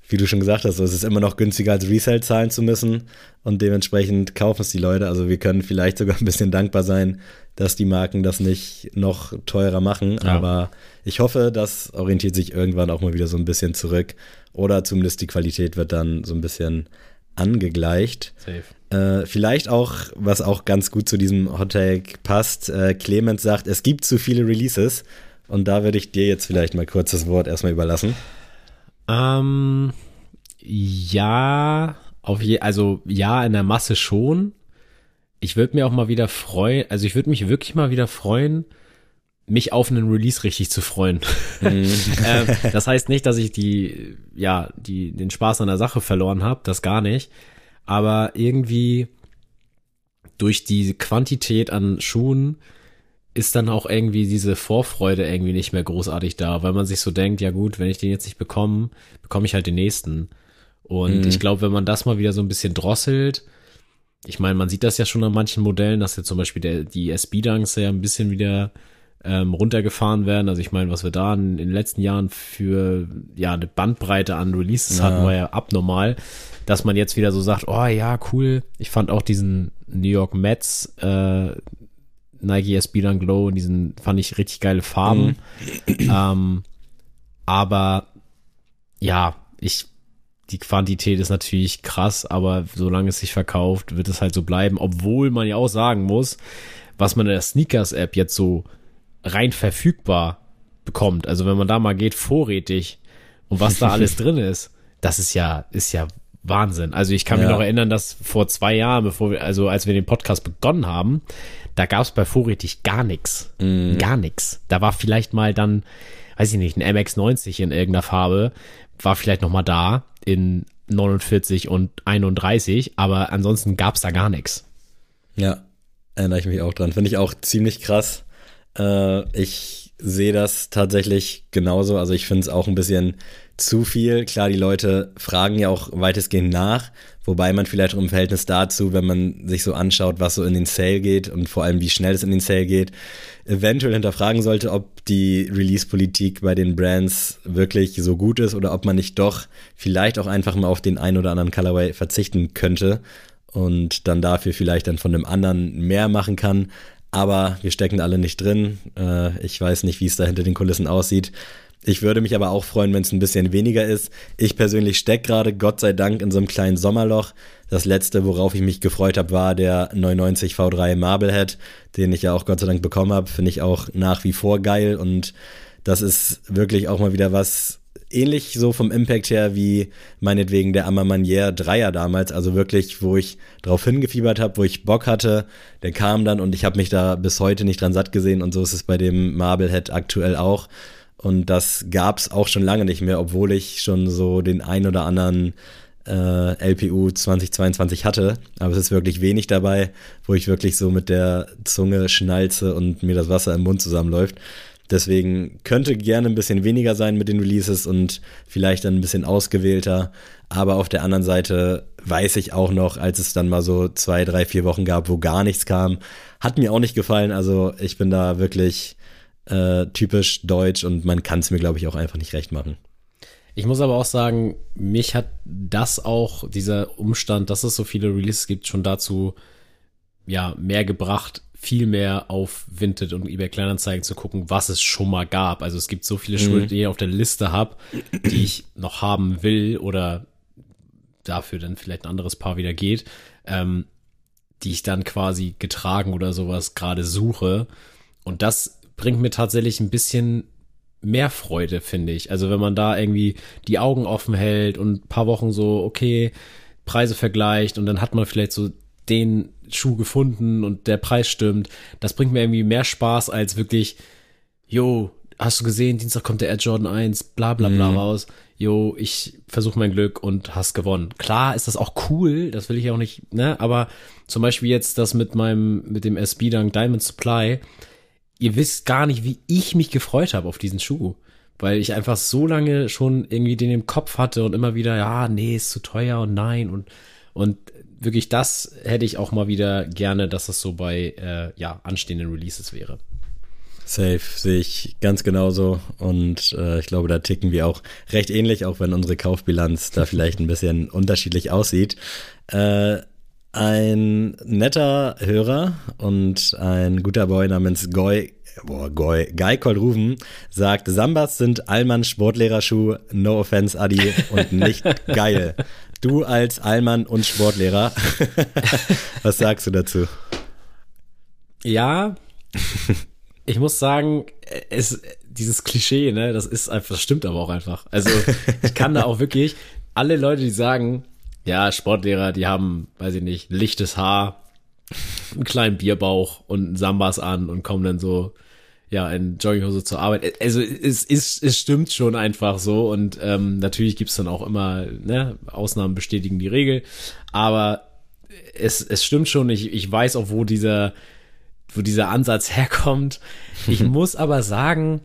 wie du schon gesagt hast, so, es ist immer noch günstiger als Resale zahlen zu müssen und dementsprechend kaufen es die Leute. Also wir können vielleicht (laughs) sogar ein bisschen dankbar sein, dass die Marken das nicht noch teurer machen. Ja. Aber ich hoffe, das orientiert sich irgendwann auch mal wieder so ein bisschen zurück oder zumindest die Qualität wird dann so ein bisschen angegleicht. Äh, vielleicht auch, was auch ganz gut zu diesem Hot Take passt, äh, Clemens sagt, es gibt zu viele Releases und da würde ich dir jetzt vielleicht mal kurz das Wort erstmal überlassen. Ähm, ja, auf je, also ja, in der Masse schon. Ich würde mir auch mal wieder freuen, also ich würde mich wirklich mal wieder freuen, mich auf einen Release richtig zu freuen. Mhm. (laughs) ähm, das heißt nicht, dass ich die, ja, die, den Spaß an der Sache verloren habe, das gar nicht. Aber irgendwie durch die Quantität an Schuhen ist dann auch irgendwie diese Vorfreude irgendwie nicht mehr großartig da, weil man sich so denkt, ja gut, wenn ich den jetzt nicht bekomme, bekomme ich halt den nächsten. Und mhm. ich glaube, wenn man das mal wieder so ein bisschen drosselt, ich meine, man sieht das ja schon an manchen Modellen, dass ja zum Beispiel der, die SB-Dunks ja ein bisschen wieder ähm, runtergefahren werden. Also ich meine, was wir da in, in, den letzten Jahren für ja eine Bandbreite an Releases ja. hatten, war ja abnormal. Dass man jetzt wieder so sagt, oh ja, cool. Ich fand auch diesen New York Mets äh, Nike SB Dunk Glow und diesen fand ich richtig geile Farben. Mhm. Ähm, aber ja, ich die Quantität ist natürlich krass, aber solange es sich verkauft, wird es halt so bleiben, obwohl man ja auch sagen muss, was man in der Sneakers App jetzt so rein verfügbar bekommt. Also wenn man da mal geht vorrätig und was da (laughs) alles drin ist, das ist ja ist ja Wahnsinn. Also ich kann ja. mich noch erinnern, dass vor zwei Jahren, bevor wir, also als wir den Podcast begonnen haben, da gab es bei Vorrätig gar nichts. Mm. Gar nichts. Da war vielleicht mal dann, weiß ich nicht, ein MX90 in irgendeiner Farbe, war vielleicht noch mal da in 49 und 31, aber ansonsten gab es da gar nichts. Ja, erinnere ich mich auch dran. Finde ich auch ziemlich krass. Äh, ich sehe das tatsächlich genauso. Also ich finde es auch ein bisschen zu viel. Klar, die Leute fragen ja auch weitestgehend nach, wobei man vielleicht auch im Verhältnis dazu, wenn man sich so anschaut, was so in den Sale geht und vor allem wie schnell es in den Sale geht, eventuell hinterfragen sollte, ob die Release-Politik bei den Brands wirklich so gut ist oder ob man nicht doch vielleicht auch einfach mal auf den ein oder anderen Colorway verzichten könnte und dann dafür vielleicht dann von einem anderen mehr machen kann. Aber wir stecken alle nicht drin. Äh, ich weiß nicht, wie es da hinter den Kulissen aussieht. Ich würde mich aber auch freuen, wenn es ein bisschen weniger ist. Ich persönlich stecke gerade, Gott sei Dank, in so einem kleinen Sommerloch. Das letzte, worauf ich mich gefreut habe, war der 990 V3 Marblehead, den ich ja auch Gott sei Dank bekommen habe. Finde ich auch nach wie vor geil und das ist wirklich auch mal wieder was ähnlich so vom Impact her wie meinetwegen der Ammermanier Dreier damals, also wirklich, wo ich drauf hingefiebert habe, wo ich Bock hatte, der kam dann und ich habe mich da bis heute nicht dran satt gesehen und so ist es bei dem Marblehead aktuell auch. Und das gab es auch schon lange nicht mehr, obwohl ich schon so den ein oder anderen äh, LPU 2022 hatte. Aber es ist wirklich wenig dabei, wo ich wirklich so mit der Zunge schnalze und mir das Wasser im Mund zusammenläuft. Deswegen könnte gerne ein bisschen weniger sein mit den Releases und vielleicht dann ein bisschen ausgewählter. Aber auf der anderen Seite weiß ich auch noch, als es dann mal so zwei, drei, vier Wochen gab, wo gar nichts kam, hat mir auch nicht gefallen. Also ich bin da wirklich äh, typisch deutsch und man kann es mir, glaube ich, auch einfach nicht recht machen. Ich muss aber auch sagen, mich hat das auch, dieser Umstand, dass es so viele Releases gibt, schon dazu, ja, mehr gebracht, viel mehr auf Vinted und eBay Kleinanzeigen zu gucken, was es schon mal gab. Also es gibt so viele Schuhe, mhm. die ich auf der Liste habe, die ich noch haben will oder dafür dann vielleicht ein anderes Paar wieder geht, ähm, die ich dann quasi getragen oder sowas gerade suche. Und das bringt mir tatsächlich ein bisschen mehr Freude, finde ich. Also wenn man da irgendwie die Augen offen hält und ein paar Wochen so, okay, Preise vergleicht und dann hat man vielleicht so den Schuh gefunden und der Preis stimmt. Das bringt mir irgendwie mehr Spaß als wirklich, jo, hast du gesehen, Dienstag kommt der Air Jordan 1, bla bla bla mhm. raus. Jo, ich versuche mein Glück und hast gewonnen. Klar ist das auch cool, das will ich auch nicht, ne? Aber zum Beispiel jetzt das mit meinem, mit dem SB Dunk Diamond Supply, ihr wisst gar nicht, wie ich mich gefreut habe auf diesen Schuh. Weil ich einfach so lange schon irgendwie den im Kopf hatte und immer wieder, ja, nee, ist zu teuer und nein und, und wirklich das hätte ich auch mal wieder gerne, dass das so bei, äh, ja, anstehenden Releases wäre. Safe, sehe ich ganz genauso. Und äh, ich glaube, da ticken wir auch recht ähnlich, auch wenn unsere Kaufbilanz da vielleicht ein bisschen unterschiedlich aussieht. Äh, ein netter Hörer und ein guter Boy namens Goy, boah, Goy, Guy Kolruven sagt, Sambas sind Allmann Sportlehrerschuh, no offense Adi und nicht (laughs) geil. Du als Allmann und Sportlehrer, (laughs) was sagst du dazu? Ja, ich muss sagen, es, dieses Klischee, ne, das ist einfach, das stimmt aber auch einfach. Also ich kann da auch wirklich alle Leute, die sagen, ja, Sportlehrer, die haben, weiß ich nicht, lichtes Haar, einen kleinen Bierbauch und Sambas an und kommen dann so, ja, in Jogginghose zur Arbeit. Also es, es, es stimmt schon einfach so und ähm, natürlich gibt's dann auch immer, ne, Ausnahmen bestätigen die Regel, aber es, es stimmt schon, ich, ich weiß auch, wo dieser, wo dieser Ansatz (laughs) herkommt. Ich (laughs) muss aber sagen,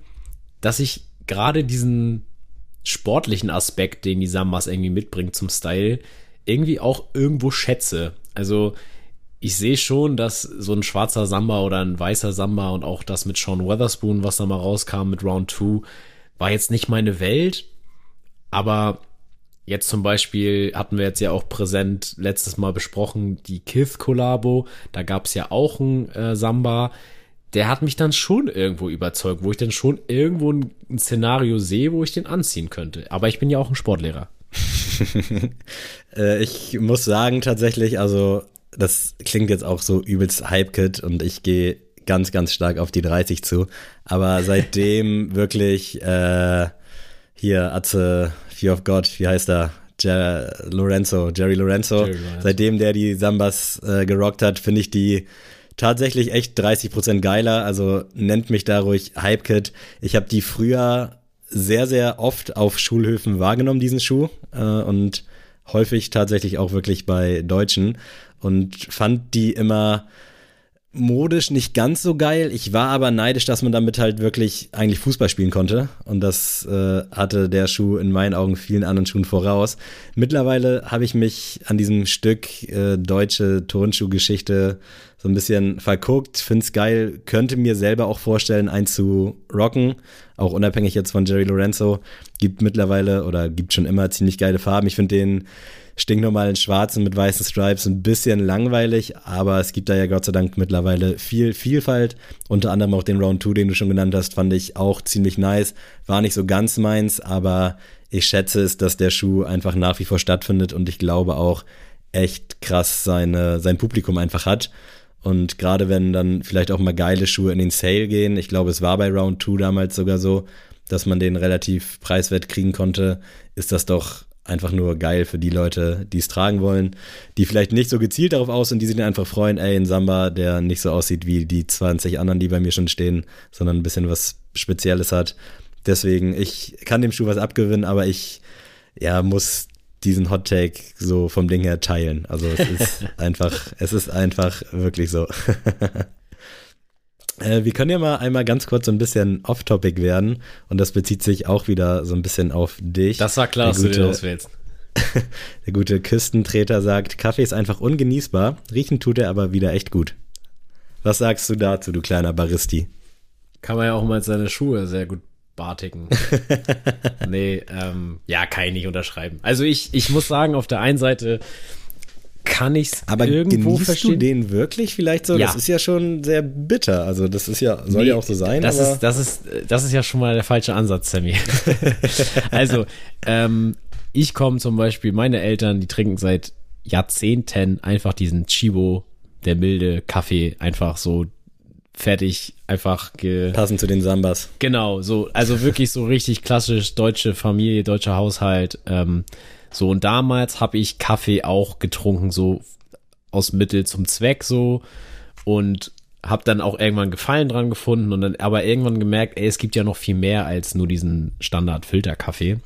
dass ich gerade diesen sportlichen Aspekt, den die Sambas irgendwie mitbringt zum Style, irgendwie auch irgendwo schätze. Also ich sehe schon, dass so ein schwarzer Samba oder ein weißer Samba und auch das mit Sean Weatherspoon, was da mal rauskam mit Round 2, war jetzt nicht meine Welt. Aber jetzt zum Beispiel hatten wir jetzt ja auch präsent letztes Mal besprochen, die Kith-Kollabo. Da gab es ja auch ein äh, Samba. Der hat mich dann schon irgendwo überzeugt, wo ich dann schon irgendwo ein, ein Szenario sehe, wo ich den anziehen könnte. Aber ich bin ja auch ein Sportlehrer. (laughs) Äh, ich muss sagen, tatsächlich, also das klingt jetzt auch so übelst Hype-Kit und ich gehe ganz, ganz stark auf die 30 zu. Aber seitdem (laughs) wirklich äh, hier Atze, Fear of God, wie heißt er? Jer Lorenzo, Jerry Lorenzo. Jerry Lorenzo. Seitdem der die Sambas äh, gerockt hat, finde ich die tatsächlich echt 30% geiler. Also nennt mich da ruhig Hype-Kit. Ich habe die früher sehr, sehr oft auf Schulhöfen wahrgenommen, diesen Schuh. Äh, und häufig tatsächlich auch wirklich bei Deutschen. Und fand die immer modisch nicht ganz so geil. Ich war aber neidisch, dass man damit halt wirklich eigentlich Fußball spielen konnte. Und das äh, hatte der Schuh in meinen Augen vielen anderen Schuhen voraus. Mittlerweile habe ich mich an diesem Stück äh, deutsche Turnschuhgeschichte so ein bisschen verguckt. Find's geil. Könnte mir selber auch vorstellen, einen zu rocken. Auch unabhängig jetzt von Jerry Lorenzo. Gibt mittlerweile oder gibt schon immer ziemlich geile Farben. Ich finde den stinknormalen schwarzen mit weißen Stripes ein bisschen langweilig, aber es gibt da ja Gott sei Dank mittlerweile viel Vielfalt. Unter anderem auch den Round 2, den du schon genannt hast, fand ich auch ziemlich nice. War nicht so ganz meins, aber ich schätze es, dass der Schuh einfach nach wie vor stattfindet und ich glaube auch echt krass seine, sein Publikum einfach hat. Und gerade wenn dann vielleicht auch mal geile Schuhe in den Sale gehen, ich glaube, es war bei Round 2 damals sogar so, dass man den relativ preiswert kriegen konnte, ist das doch einfach nur geil für die Leute, die es tragen wollen, die vielleicht nicht so gezielt darauf aus sind, die sich dann einfach freuen, ey, ein Samba, der nicht so aussieht wie die 20 anderen, die bei mir schon stehen, sondern ein bisschen was Spezielles hat. Deswegen, ich kann dem Schuh was abgewinnen, aber ich ja, muss diesen Hot Take so vom Ding her teilen. Also es (laughs) ist einfach, es ist einfach wirklich so. (laughs) Äh, wir können ja mal einmal ganz kurz so ein bisschen off-topic werden und das bezieht sich auch wieder so ein bisschen auf dich. Das war klar, dass du dir auswählst. (laughs) der gute Küstentreter sagt, Kaffee ist einfach ungenießbar, riechen tut er aber wieder echt gut. Was sagst du dazu, du kleiner Baristi? Kann man ja auch mal seine Schuhe sehr gut Bartiken. (laughs) nee, ähm, ja, kann ich nicht unterschreiben. Also ich, ich muss sagen, auf der einen Seite kann ich es Aber irgendwo genießt verstehen. du den wirklich vielleicht so? Ja. Das ist ja schon sehr bitter. Also das ist ja, soll Nee, ja auch so sein, Das ist, das ist, das ist ja schon mal der falsche Ansatz, Sammy. (laughs) also, ähm, ich komme zum Beispiel, meine Eltern, die trinken seit Jahrzehnten einfach diesen Chibo, der milde Kaffee, einfach so fertig, einfach ge passend zu den Sambas. Genau, so, also wirklich so richtig klassisch deutsche Familie, deutscher Haushalt. Ähm, so, und damals habe ich Kaffee auch getrunken, so aus Mittel zum Zweck so und habe dann auch irgendwann Gefallen dran gefunden und dann aber irgendwann gemerkt, ey, es gibt ja noch viel mehr als nur diesen Standard-Filterkaffee.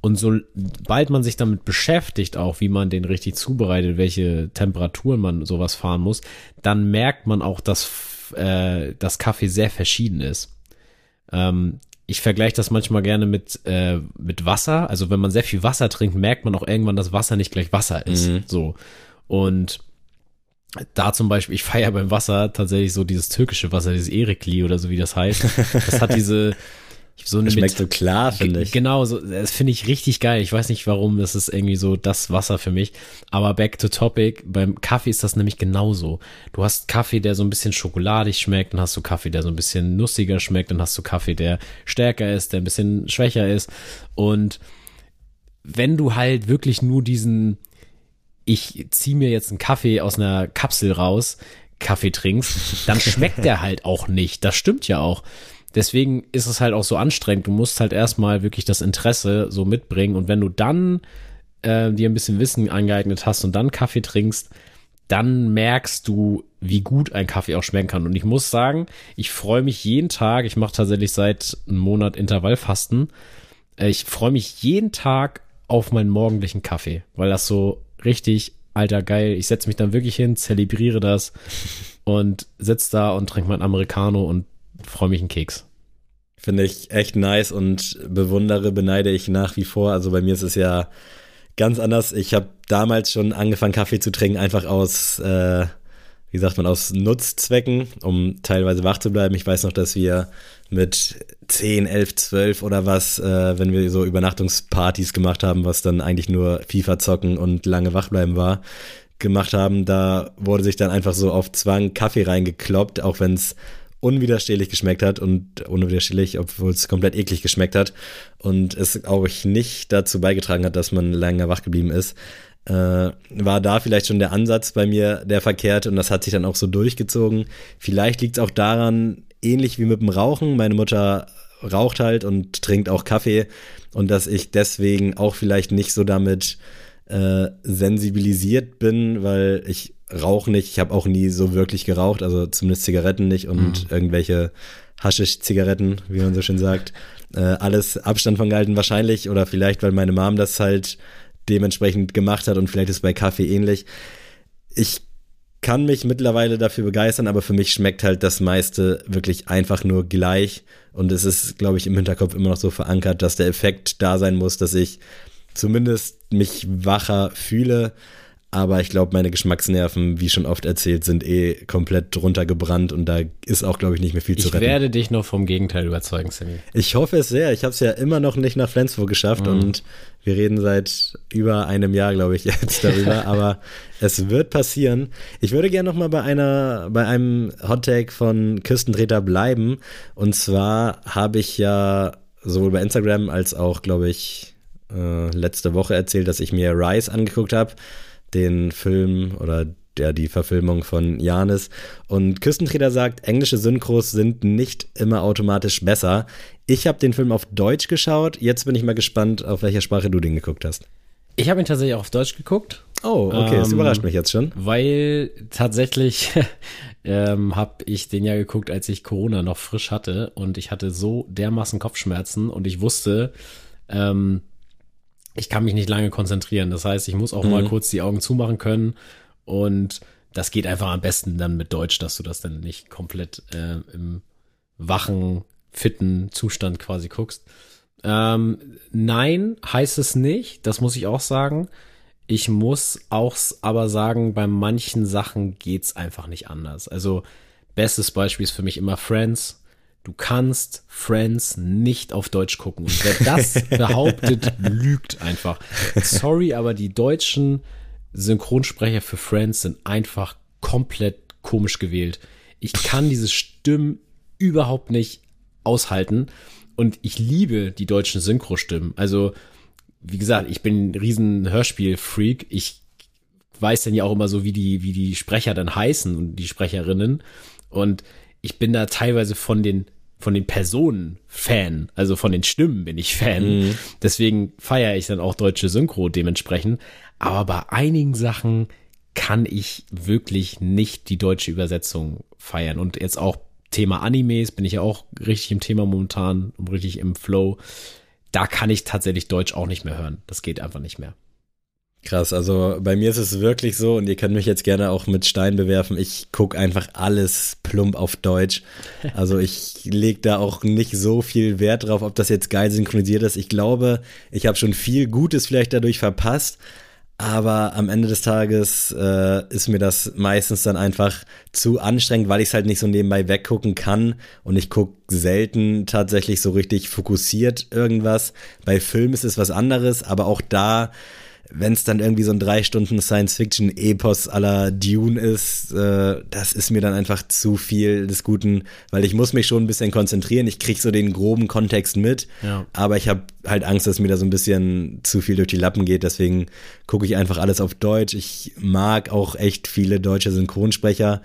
Und sobald man sich damit beschäftigt, auch wie man den richtig zubereitet, welche Temperaturen man sowas fahren muss, dann merkt man auch, dass äh, das Kaffee sehr verschieden ist. Ähm, ich vergleiche das manchmal gerne mit, äh, mit Wasser. Also wenn man sehr viel Wasser trinkt, merkt man auch irgendwann, dass Wasser nicht gleich Wasser ist. So. Und da zum Beispiel, ich feiere beim Wasser tatsächlich so dieses türkische Wasser, dieses Erikli oder so wie das heißt. Das hat (laughs) diese so eine schmeckt Met- so klar, finde ich. Genau, so, das finde ich richtig geil. Ich weiß nicht warum, das ist irgendwie so das Wasser für mich. Aber back to topic, beim Kaffee ist das nämlich genauso. Du hast Kaffee, der so ein bisschen schokoladig schmeckt, dann hast du Kaffee, der so ein bisschen nussiger schmeckt, dann hast du Kaffee, der stärker ist, der ein bisschen schwächer ist. Und wenn du halt wirklich nur diesen, ich zieh mir jetzt einen Kaffee aus einer Kapsel raus, Kaffee trinkst, dann (laughs) schmeckt der halt auch nicht. Das stimmt ja auch. Deswegen ist es halt auch so anstrengend. Du musst halt erstmal wirklich das Interesse so mitbringen. Und wenn du dann äh, dir ein bisschen Wissen angeeignet hast und dann Kaffee trinkst, dann merkst du, wie gut ein Kaffee auch schmecken kann. Und ich muss sagen, ich freue mich jeden Tag, ich mache tatsächlich seit einem Monat Intervallfasten, äh, ich freue mich jeden Tag auf meinen morgendlichen Kaffee, weil das so richtig, alter geil, ich setze mich dann wirklich hin, zelebriere das (laughs) und sitz da und trinke mein Americano und freue mich einen Keks. Finde ich echt nice und bewundere, beneide ich nach wie vor. Also bei mir ist es ja ganz anders. Ich habe damals schon angefangen, Kaffee zu trinken, einfach aus, äh, wie sagt man, aus Nutzzwecken, um teilweise wach zu bleiben. Ich weiß noch, dass wir mit 10, 11, 12 oder was, äh, wenn wir so Übernachtungspartys gemacht haben, was dann eigentlich nur FIFA zocken und lange wach bleiben war, gemacht haben, da wurde sich dann einfach so auf Zwang Kaffee reingekloppt, auch wenn es unwiderstehlich geschmeckt hat und unwiderstehlich, obwohl es komplett eklig geschmeckt hat und es auch nicht dazu beigetragen hat, dass man länger wach geblieben ist, äh, war da vielleicht schon der Ansatz bei mir der verkehrt und das hat sich dann auch so durchgezogen. Vielleicht liegt es auch daran, ähnlich wie mit dem Rauchen, meine Mutter raucht halt und trinkt auch Kaffee und dass ich deswegen auch vielleicht nicht so damit äh, sensibilisiert bin, weil ich rauche nicht. Ich habe auch nie so wirklich geraucht, also zumindest Zigaretten nicht und irgendwelche Haschisch-Zigaretten, wie man so schön sagt. Äh, alles Abstand von gehalten wahrscheinlich oder vielleicht, weil meine Mom das halt dementsprechend gemacht hat und vielleicht ist bei Kaffee ähnlich. Ich kann mich mittlerweile dafür begeistern, aber für mich schmeckt halt das meiste wirklich einfach nur gleich. Und es ist, glaube ich, im Hinterkopf immer noch so verankert, dass der Effekt da sein muss, dass ich zumindest mich wacher fühle. Aber ich glaube, meine Geschmacksnerven, wie schon oft erzählt, sind eh komplett runtergebrannt und da ist auch, glaube ich, nicht mehr viel zu Ich retten. werde dich noch vom Gegenteil überzeugen, Sammy. Ich hoffe es sehr. Ich habe es ja immer noch nicht nach Flensburg geschafft Mhm. und wir reden seit über einem Jahr, glaube ich, (laughs) jetzt darüber. (laughs) aber es wird passieren. Ich würde gerne noch mal bei einer, bei einem Hottake von Küstentreter bleiben. Und zwar habe ich ja sowohl bei Instagram als auch, glaube ich, äh, letzte Woche erzählt, dass ich mir Rise angeguckt habe, den Film oder der die Verfilmung von Janis. Und Küstentreter sagt, englische Synchros sind nicht immer automatisch besser. Ich habe den Film auf Deutsch geschaut. Jetzt bin ich mal gespannt, auf welcher Sprache du den geguckt hast. Ich habe ihn tatsächlich auch auf Deutsch geguckt. Oh, okay, das Ähm, überrascht mich jetzt schon. Weil tatsächlich (laughs) ähm, habe ich den ja geguckt, als ich Corona noch frisch hatte und ich hatte so dermaßen Kopfschmerzen und ich wusste, ähm, ich kann mich nicht lange konzentrieren. Das heißt, ich muss auch mal kurz die Augen zumachen können und das geht einfach am besten dann mit Deutsch, dass du das dann nicht komplett äh, im wachen, fitten Zustand quasi guckst. Ähm, nein, heißt es nicht. Das muss ich auch sagen. Ich muss auch aber sagen, bei manchen Sachen geht's einfach nicht anders. Also, bestes Beispiel ist für mich immer Friends. Du kannst Friends nicht auf Deutsch gucken. Und wer das (laughs) behauptet, lügt einfach. Sorry, aber die deutschen Synchronsprecher für Friends sind einfach komplett komisch gewählt. Ich kann diese Stimmen überhaupt nicht aushalten. Und ich liebe die deutschen Synchrostimmen. Also, wie gesagt, ich bin ein riesen Hörspiel-Freak. Ich weiß dann ja auch immer so, wie die, wie die Sprecher dann heißen und die Sprecherinnen. Und ich bin da teilweise von den, von den Personen Fan. Also von den Stimmen bin ich Fan. Mhm. Deswegen feiere ich dann auch deutsche Synchro dementsprechend. Aber bei einigen Sachen kann ich wirklich nicht die deutsche Übersetzung feiern. Und jetzt auch Thema Animes bin ich ja auch richtig im Thema momentan, richtig im Flow. Da kann ich tatsächlich Deutsch auch nicht mehr hören. Das geht einfach nicht mehr. Krass, also bei mir ist es wirklich so, und ihr könnt mich jetzt gerne auch mit Stein bewerfen, ich gucke einfach alles plump auf Deutsch. Also ich lege da auch nicht so viel Wert drauf, ob das jetzt geil synchronisiert ist. Ich glaube, ich habe schon viel Gutes vielleicht dadurch verpasst, aber am Ende des Tages äh, ist mir das meistens dann einfach zu anstrengend, weil ich es halt nicht so nebenbei weggucken kann. Und ich gucke selten tatsächlich so richtig fokussiert irgendwas. Bei Film ist es was anderes, aber auch da wenn es dann irgendwie so ein drei Stunden Science-Fiction-Epos aller Dune ist, äh, das ist mir dann einfach zu viel des Guten, weil ich muss mich schon ein bisschen konzentrieren. Ich kriege so den groben Kontext mit, ja. aber ich habe halt Angst, dass mir da so ein bisschen zu viel durch die Lappen geht. Deswegen gucke ich einfach alles auf Deutsch. Ich mag auch echt viele deutsche Synchronsprecher.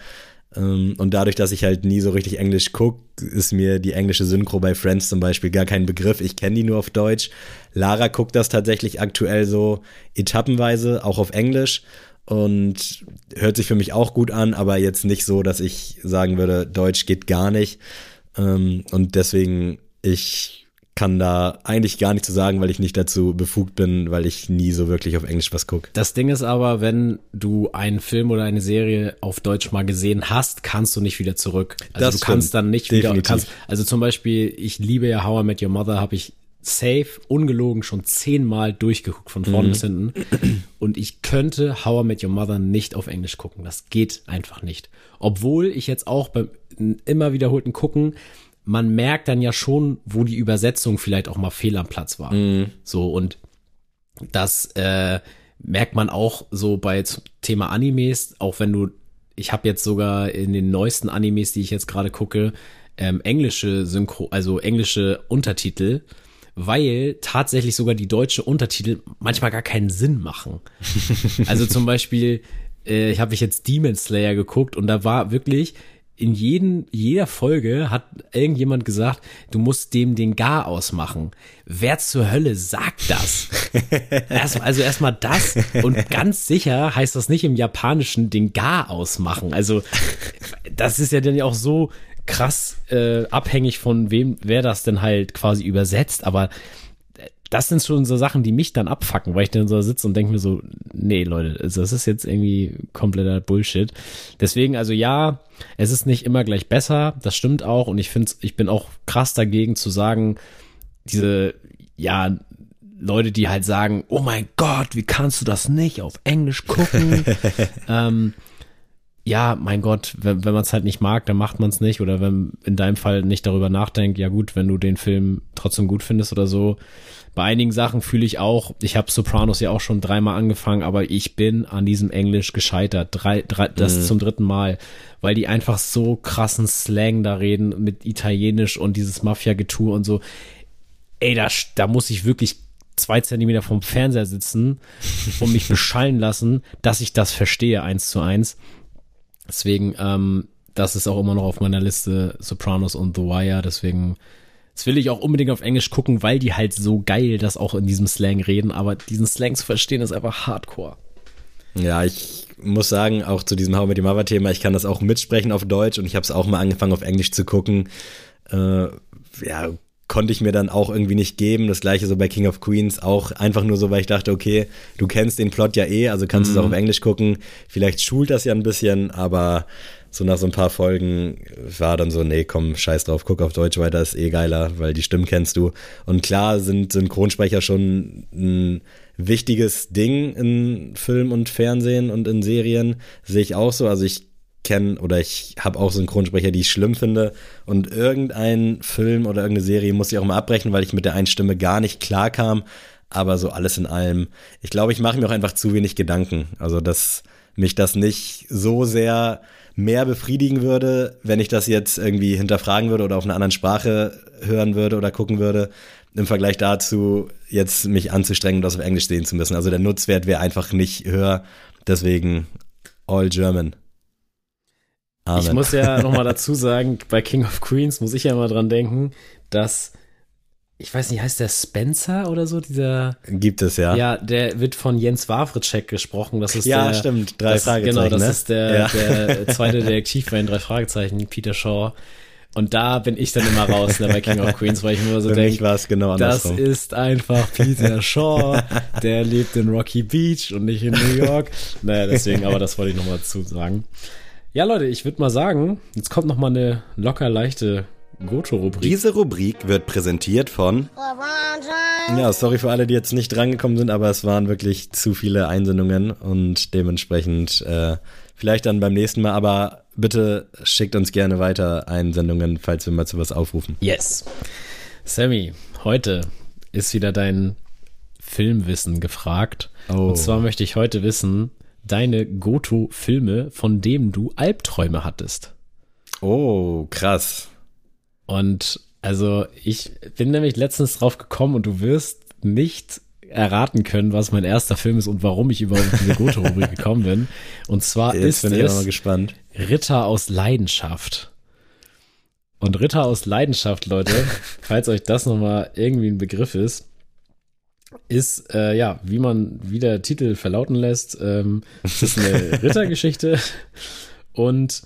Ähm, und dadurch, dass ich halt nie so richtig Englisch gucke, ist mir die englische Synchro bei Friends zum Beispiel gar kein Begriff. Ich kenne die nur auf Deutsch. Lara guckt das tatsächlich aktuell so etappenweise, auch auf Englisch. Und hört sich für mich auch gut an, aber jetzt nicht so, dass ich sagen würde, Deutsch geht gar nicht. Ähm, und deswegen, ich kann da eigentlich gar nicht zu sagen, weil ich nicht dazu befugt bin, weil ich nie so wirklich auf Englisch was gucke. Das Ding ist aber, wenn du einen Film oder eine Serie auf Deutsch mal gesehen hast, kannst du nicht wieder zurück. Also das du kannst dann nicht Definitiv. wieder. Kannst, also zum Beispiel, ich liebe ja How I Met Your Mother, habe ich safe, ungelogen schon zehnmal durchgeguckt, von vorne mhm. bis hinten. Und ich könnte How I Met Your Mother nicht auf Englisch gucken. Das geht einfach nicht. Obwohl ich jetzt auch beim immer wiederholten Gucken man merkt dann ja schon, wo die Übersetzung vielleicht auch mal fehl am Platz war. Mhm. So und das äh, merkt man auch so bei Thema Animes, auch wenn du, ich habe jetzt sogar in den neuesten Animes, die ich jetzt gerade gucke, ähm, englische Synchro, also englische Untertitel, weil tatsächlich sogar die deutsche Untertitel manchmal gar keinen Sinn machen. (laughs) also zum Beispiel, äh, ich habe ich jetzt Demon Slayer geguckt und da war wirklich in jeden, jeder Folge hat irgendjemand gesagt, du musst dem den Gar ausmachen. Wer zur Hölle sagt das? (laughs) Erst, also erstmal das und ganz sicher heißt das nicht im Japanischen den Gar ausmachen. Also das ist ja dann ja auch so krass äh, abhängig von wem, wer das denn halt quasi übersetzt. Aber das sind schon so Sachen, die mich dann abfacken, weil ich dann so sitze und denke mir so, nee, Leute, also das ist jetzt irgendwie kompletter Bullshit. Deswegen, also ja, es ist nicht immer gleich besser, das stimmt auch und ich finde, ich bin auch krass dagegen zu sagen, diese, ja, Leute, die halt sagen, oh mein Gott, wie kannst du das nicht auf Englisch gucken? (laughs) ähm, ja, mein Gott, wenn, wenn man es halt nicht mag, dann macht man es nicht. Oder wenn in deinem Fall nicht darüber nachdenkt, ja gut, wenn du den Film trotzdem gut findest oder so, bei einigen Sachen fühle ich auch, ich habe Sopranos ja auch schon dreimal angefangen, aber ich bin an diesem Englisch gescheitert. Drei, drei, das mhm. zum dritten Mal, weil die einfach so krassen Slang da reden mit Italienisch und dieses Mafia-Getue und so. Ey, da, da muss ich wirklich zwei Zentimeter vom Fernseher sitzen und mich beschallen lassen, dass ich das verstehe, eins zu eins. Deswegen, ähm, das ist auch immer noch auf meiner Liste, Sopranos und The Wire, deswegen das will ich auch unbedingt auf Englisch gucken, weil die halt so geil das auch in diesem Slang reden, aber diesen Slang zu verstehen ist einfach hardcore. Ja, ich muss sagen, auch zu diesem How mit dem Mother Thema, ich kann das auch mitsprechen auf Deutsch und ich habe es auch mal angefangen auf Englisch zu gucken. Äh, ja, konnte ich mir dann auch irgendwie nicht geben. Das gleiche so bei King of Queens, auch einfach nur so, weil ich dachte, okay, du kennst den Plot ja eh, also kannst du mhm. es auch auf Englisch gucken. Vielleicht schult das ja ein bisschen, aber so nach so ein paar Folgen war dann so, nee, komm, scheiß drauf, guck auf Deutsch weiter, ist eh geiler, weil die Stimmen kennst du. Und klar sind Synchronsprecher schon ein wichtiges Ding in Film und Fernsehen und in Serien, sehe ich auch so. Also ich kenne oder ich habe auch Synchronsprecher, die ich schlimm finde. Und irgendein Film oder irgendeine Serie muss ich auch mal abbrechen, weil ich mit der einen Stimme gar nicht klar kam. Aber so alles in allem, ich glaube, ich mache mir auch einfach zu wenig Gedanken. Also, dass mich das nicht so sehr mehr befriedigen würde, wenn ich das jetzt irgendwie hinterfragen würde oder auf einer anderen Sprache hören würde oder gucken würde, im Vergleich dazu, jetzt mich anzustrengen und das auf Englisch sehen zu müssen. Also der Nutzwert wäre einfach nicht höher. Deswegen all German. Amen. Ich muss ja nochmal (laughs) dazu sagen, bei King of Queens muss ich ja immer dran denken, dass ich weiß nicht, heißt der Spencer oder so, dieser Gibt es, ja. Ja, der wird von Jens Wawritschek gesprochen. Das ist ja, der, stimmt, drei das, Fragezeichen. Genau, das ne? ist der, ja. der zweite Detektiv bei den drei Fragezeichen, Peter Shaw. Und da bin ich dann immer raus ne, bei King of Queens, weil ich mir so denke, war es genau das ist einfach Peter Shaw, der lebt in Rocky Beach und nicht in New York. Naja, deswegen, aber das wollte ich nochmal zu sagen. Ja, Leute, ich würde mal sagen, jetzt kommt nochmal eine locker leichte Goto-Rubrik. Diese Rubrik wird präsentiert von. Ja, sorry für alle, die jetzt nicht drangekommen sind, aber es waren wirklich zu viele Einsendungen und dementsprechend äh, vielleicht dann beim nächsten Mal. Aber bitte schickt uns gerne weiter Einsendungen, falls wir mal zu was aufrufen. Yes. Sammy, heute ist wieder dein Filmwissen gefragt. Oh. Und zwar möchte ich heute wissen, deine Goto-Filme, von denen du Albträume hattest. Oh, krass. Und also ich bin nämlich letztens drauf gekommen und du wirst nicht erraten können, was mein erster Film ist und warum ich überhaupt in diese Goto-Rubrik (laughs) gekommen bin. Und zwar Jetzt ist es Ritter aus Leidenschaft. Und Ritter aus Leidenschaft, Leute, (laughs) falls euch das nochmal irgendwie ein Begriff ist, ist, äh, ja, wie man, wie der Titel verlauten lässt, ähm, es ist eine (laughs) Rittergeschichte und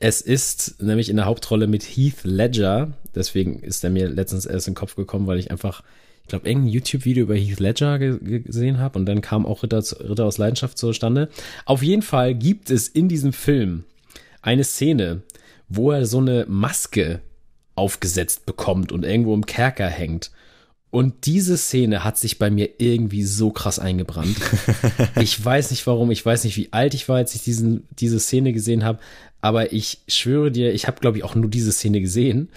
es ist nämlich in der Hauptrolle mit Heath Ledger. Deswegen ist er mir letztens erst in den Kopf gekommen, weil ich einfach, ich glaube, irgendein YouTube-Video über Heath Ledger ge gesehen habe und dann kam auch Ritter, Ritter aus Leidenschaft zustande. Auf jeden Fall gibt es in diesem Film eine Szene, wo er so eine Maske aufgesetzt bekommt und irgendwo im Kerker hängt. Und diese Szene hat sich bei mir irgendwie so krass eingebrannt. (laughs) ich weiß nicht warum, ich weiß nicht, wie alt ich war, als ich diesen, diese Szene gesehen habe, aber ich schwöre dir, ich habe, glaube ich, auch nur diese Szene gesehen,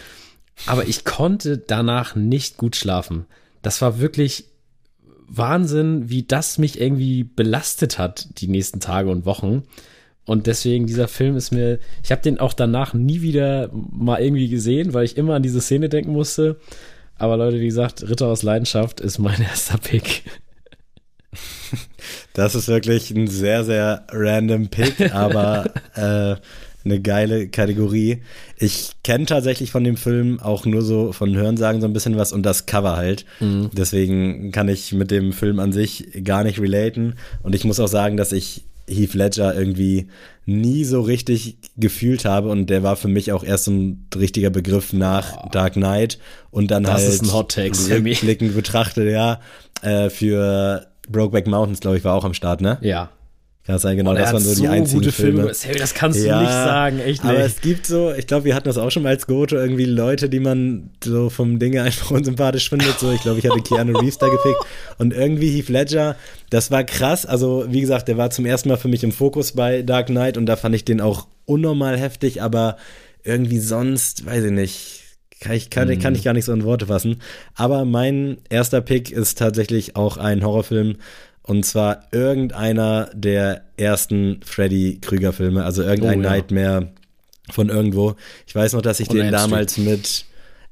aber ich konnte danach nicht gut schlafen. Das war wirklich Wahnsinn, wie das mich irgendwie belastet hat, die nächsten Tage und Wochen. Und deswegen, dieser Film ist mir, ich habe den auch danach nie wieder mal irgendwie gesehen, weil ich immer an diese Szene denken musste. Aber Leute, wie gesagt, Ritter aus Leidenschaft ist mein (laughs) erster Pick. Das ist wirklich ein sehr, sehr random Pick, aber (laughs) äh, eine geile Kategorie. Ich kenne tatsächlich von dem Film auch nur so von Hörensagen so ein bisschen was und das Cover halt. Mhm. Deswegen kann ich mit dem Film an sich gar nicht relaten. Und ich muss auch sagen, dass ich Heath Ledger irgendwie nie so richtig gefühlt habe und der war für mich auch erst ein richtiger Begriff nach Dark Knight und dann das halt ist ein Hot Take, rückblickend betrachtet, ja, äh, für Brokeback Mountains, glaube ich, war auch am Start, ne? Ja. Kann sein, genau, das waren so die einzigen gute Filme. Filme. Das kannst ja, du nicht sagen, echt nicht. Aber es gibt so, ich glaube, wir hatten das auch schon mal als Goto, irgendwie Leute, die man so vom Dinge einfach (laughs) unsympathisch findet. So, ich glaube, ich hatte Keanu Reeves da gepickt. Und irgendwie Heath Ledger, das war krass. Also, wie gesagt, der war zum ersten Mal für mich im Fokus bei Dark Knight und da fand ich den auch unnormal heftig, aber irgendwie sonst, weiß ich nicht. Kann ich, kann, kann ich gar nicht so in Worte fassen. Aber mein erster Pick ist tatsächlich auch ein Horrorfilm und zwar irgendeiner der ersten Freddy Krüger Filme, also irgendein oh, ja. Nightmare von irgendwo. Ich weiß noch, dass ich Oder den damals mit,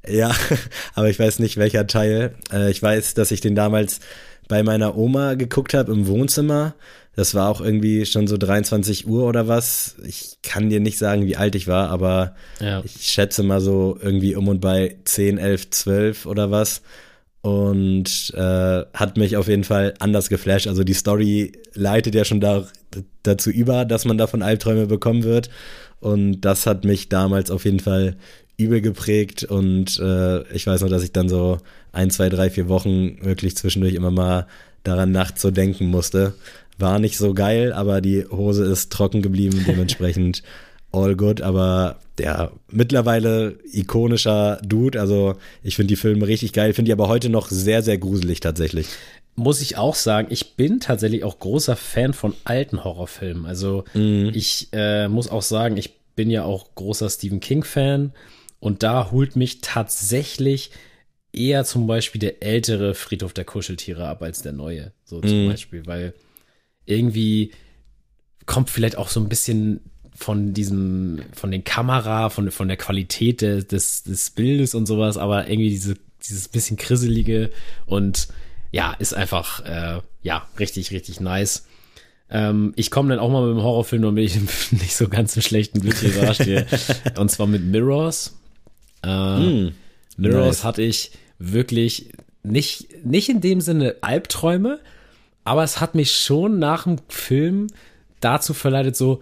ja, (laughs) aber ich weiß nicht welcher Teil. Äh, ich weiß, dass ich den damals bei meiner Oma geguckt habe im Wohnzimmer. Das war auch irgendwie schon so 23 Uhr oder was. Ich kann dir nicht sagen, wie alt ich war, aber ja. ich schätze mal so irgendwie um und bei 10, 11, 12 oder was und äh, hat mich auf jeden Fall anders geflasht. Also die Story leitet ja schon da, dazu über, dass man davon Albträume bekommen wird. Und das hat mich damals auf jeden Fall übel geprägt. Und äh, ich weiß noch, dass ich dann so ein, zwei, drei, vier Wochen wirklich zwischendurch immer mal daran nachts so denken musste. War nicht so geil, aber die Hose ist trocken geblieben. (laughs) Dementsprechend all good, aber der mittlerweile ikonischer Dude. Also ich finde die Filme richtig geil, finde die aber heute noch sehr, sehr gruselig tatsächlich. Muss ich auch sagen, ich bin tatsächlich auch großer Fan von alten Horrorfilmen. Also mhm. ich äh, muss auch sagen, ich bin ja auch großer Stephen King-Fan und da holt mich tatsächlich eher zum Beispiel der ältere Friedhof der Kuscheltiere ab als der neue. So zum mhm. Beispiel, weil irgendwie kommt vielleicht auch so ein bisschen von diesem, von den Kamera, von, von der Qualität de, des, des Bildes und sowas, aber irgendwie diese, dieses bisschen krisselige und ja, ist einfach, äh, ja, richtig, richtig nice. Ähm, ich komme dann auch mal mit dem Horrorfilm, damit ich (laughs) nicht so ganz im schlechten Bild hier dastehe. (laughs) und zwar mit Mirrors. Äh, mm, Mirrors nice. hatte ich wirklich nicht, nicht in dem Sinne Albträume, aber es hat mich schon nach dem Film dazu verleitet, so,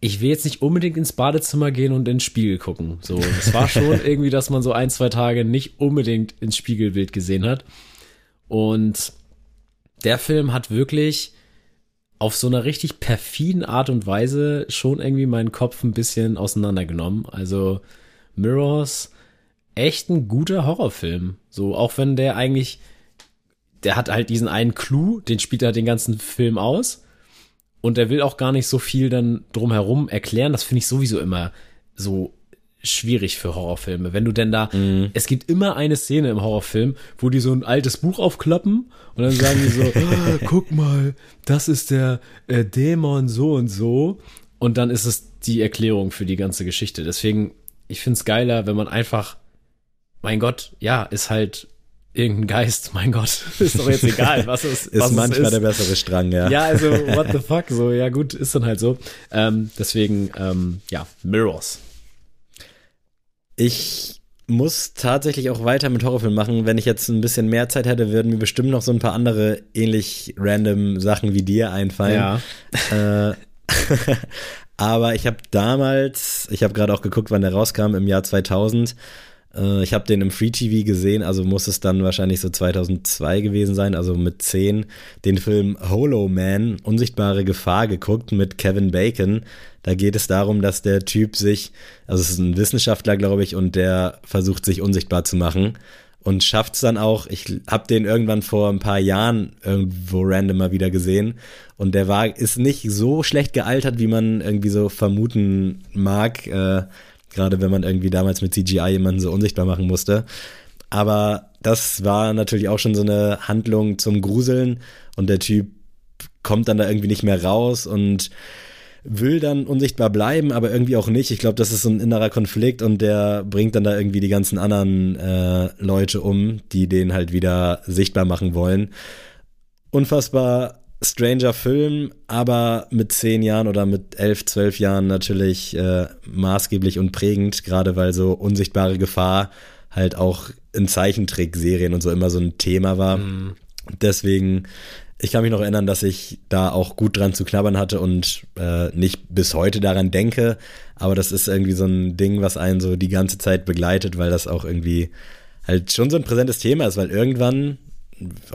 ich will jetzt nicht unbedingt ins Badezimmer gehen und ins Spiegel gucken. So, es war schon (laughs) irgendwie, dass man so ein, zwei Tage nicht unbedingt ins Spiegelbild gesehen hat. Und der Film hat wirklich auf so einer richtig perfiden Art und Weise schon irgendwie meinen Kopf ein bisschen auseinandergenommen. Also Mirrors, echt ein guter Horrorfilm. So, auch wenn der eigentlich, der hat halt diesen einen Clou, den spielt er den ganzen Film aus. Und er will auch gar nicht so viel dann drumherum erklären. Das finde ich sowieso immer so schwierig für Horrorfilme. Wenn du denn da, mm. es gibt immer eine Szene im Horrorfilm, wo die so ein altes Buch aufklappen und dann sagen die so, (laughs) ah, guck mal, das ist der äh, Dämon so und so. Und dann ist es die Erklärung für die ganze Geschichte. Deswegen, ich finde es geiler, wenn man einfach, mein Gott, ja, ist halt irgendein Geist, mein Gott, (laughs) ist doch jetzt egal, was es ist. Was manchmal ist. der bessere Strang, ja. Ja, also, (laughs) what the fuck, so, ja gut, ist dann halt so. Ähm, deswegen, ähm, ja, Mirrors. Ich muss tatsächlich auch weiter mit Horrorfilmen machen. Wenn ich jetzt ein bisschen mehr Zeit hätte, würden mir bestimmt noch so ein paar andere ähnlich random Sachen wie dir einfallen. Ja. Äh, (laughs) aber ich habe damals, ich habe gerade auch geguckt, wann der rauskam, im Jahr 2000 äh, ich habe den im Free TV gesehen, also muss es dann wahrscheinlich so 2002 gewesen sein, also mit 10, den Film Holo Man, Unsichtbare Gefahr geguckt mit Kevin Bacon. Da geht es darum, dass der Typ sich, also es ist ein Wissenschaftler, glaube ich, und der versucht sich unsichtbar zu machen und schafft es dann auch. Ich habe den irgendwann vor ein paar Jahren irgendwo random mal wieder gesehen und der war ist nicht so schlecht gealtert, wie man irgendwie so vermuten mag. Äh, gerade wenn man irgendwie damals mit CGI jemanden so unsichtbar machen musste. Aber das war natürlich auch schon so eine Handlung zum Gruseln und der Typ kommt dann da irgendwie nicht mehr raus und will dann unsichtbar bleiben, aber irgendwie auch nicht. Ich glaube, das ist so ein innerer Konflikt und der bringt dann da irgendwie die ganzen anderen äh, Leute um, die den halt wieder sichtbar machen wollen. Unfassbar stranger Film, aber mit zehn Jahren oder mit elf, zwölf Jahren natürlich äh, maßgeblich und prägend, gerade weil so unsichtbare Gefahr halt auch in Zeichentrickserien und so immer so ein Thema war. Mm. Deswegen, ich kann mich noch erinnern, dass ich da auch gut dran zu knabbern hatte und äh, nicht bis heute daran denke, aber das ist irgendwie so ein Ding, was einen so die ganze Zeit begleitet, weil das auch irgendwie halt schon so ein präsentes Thema ist, weil irgendwann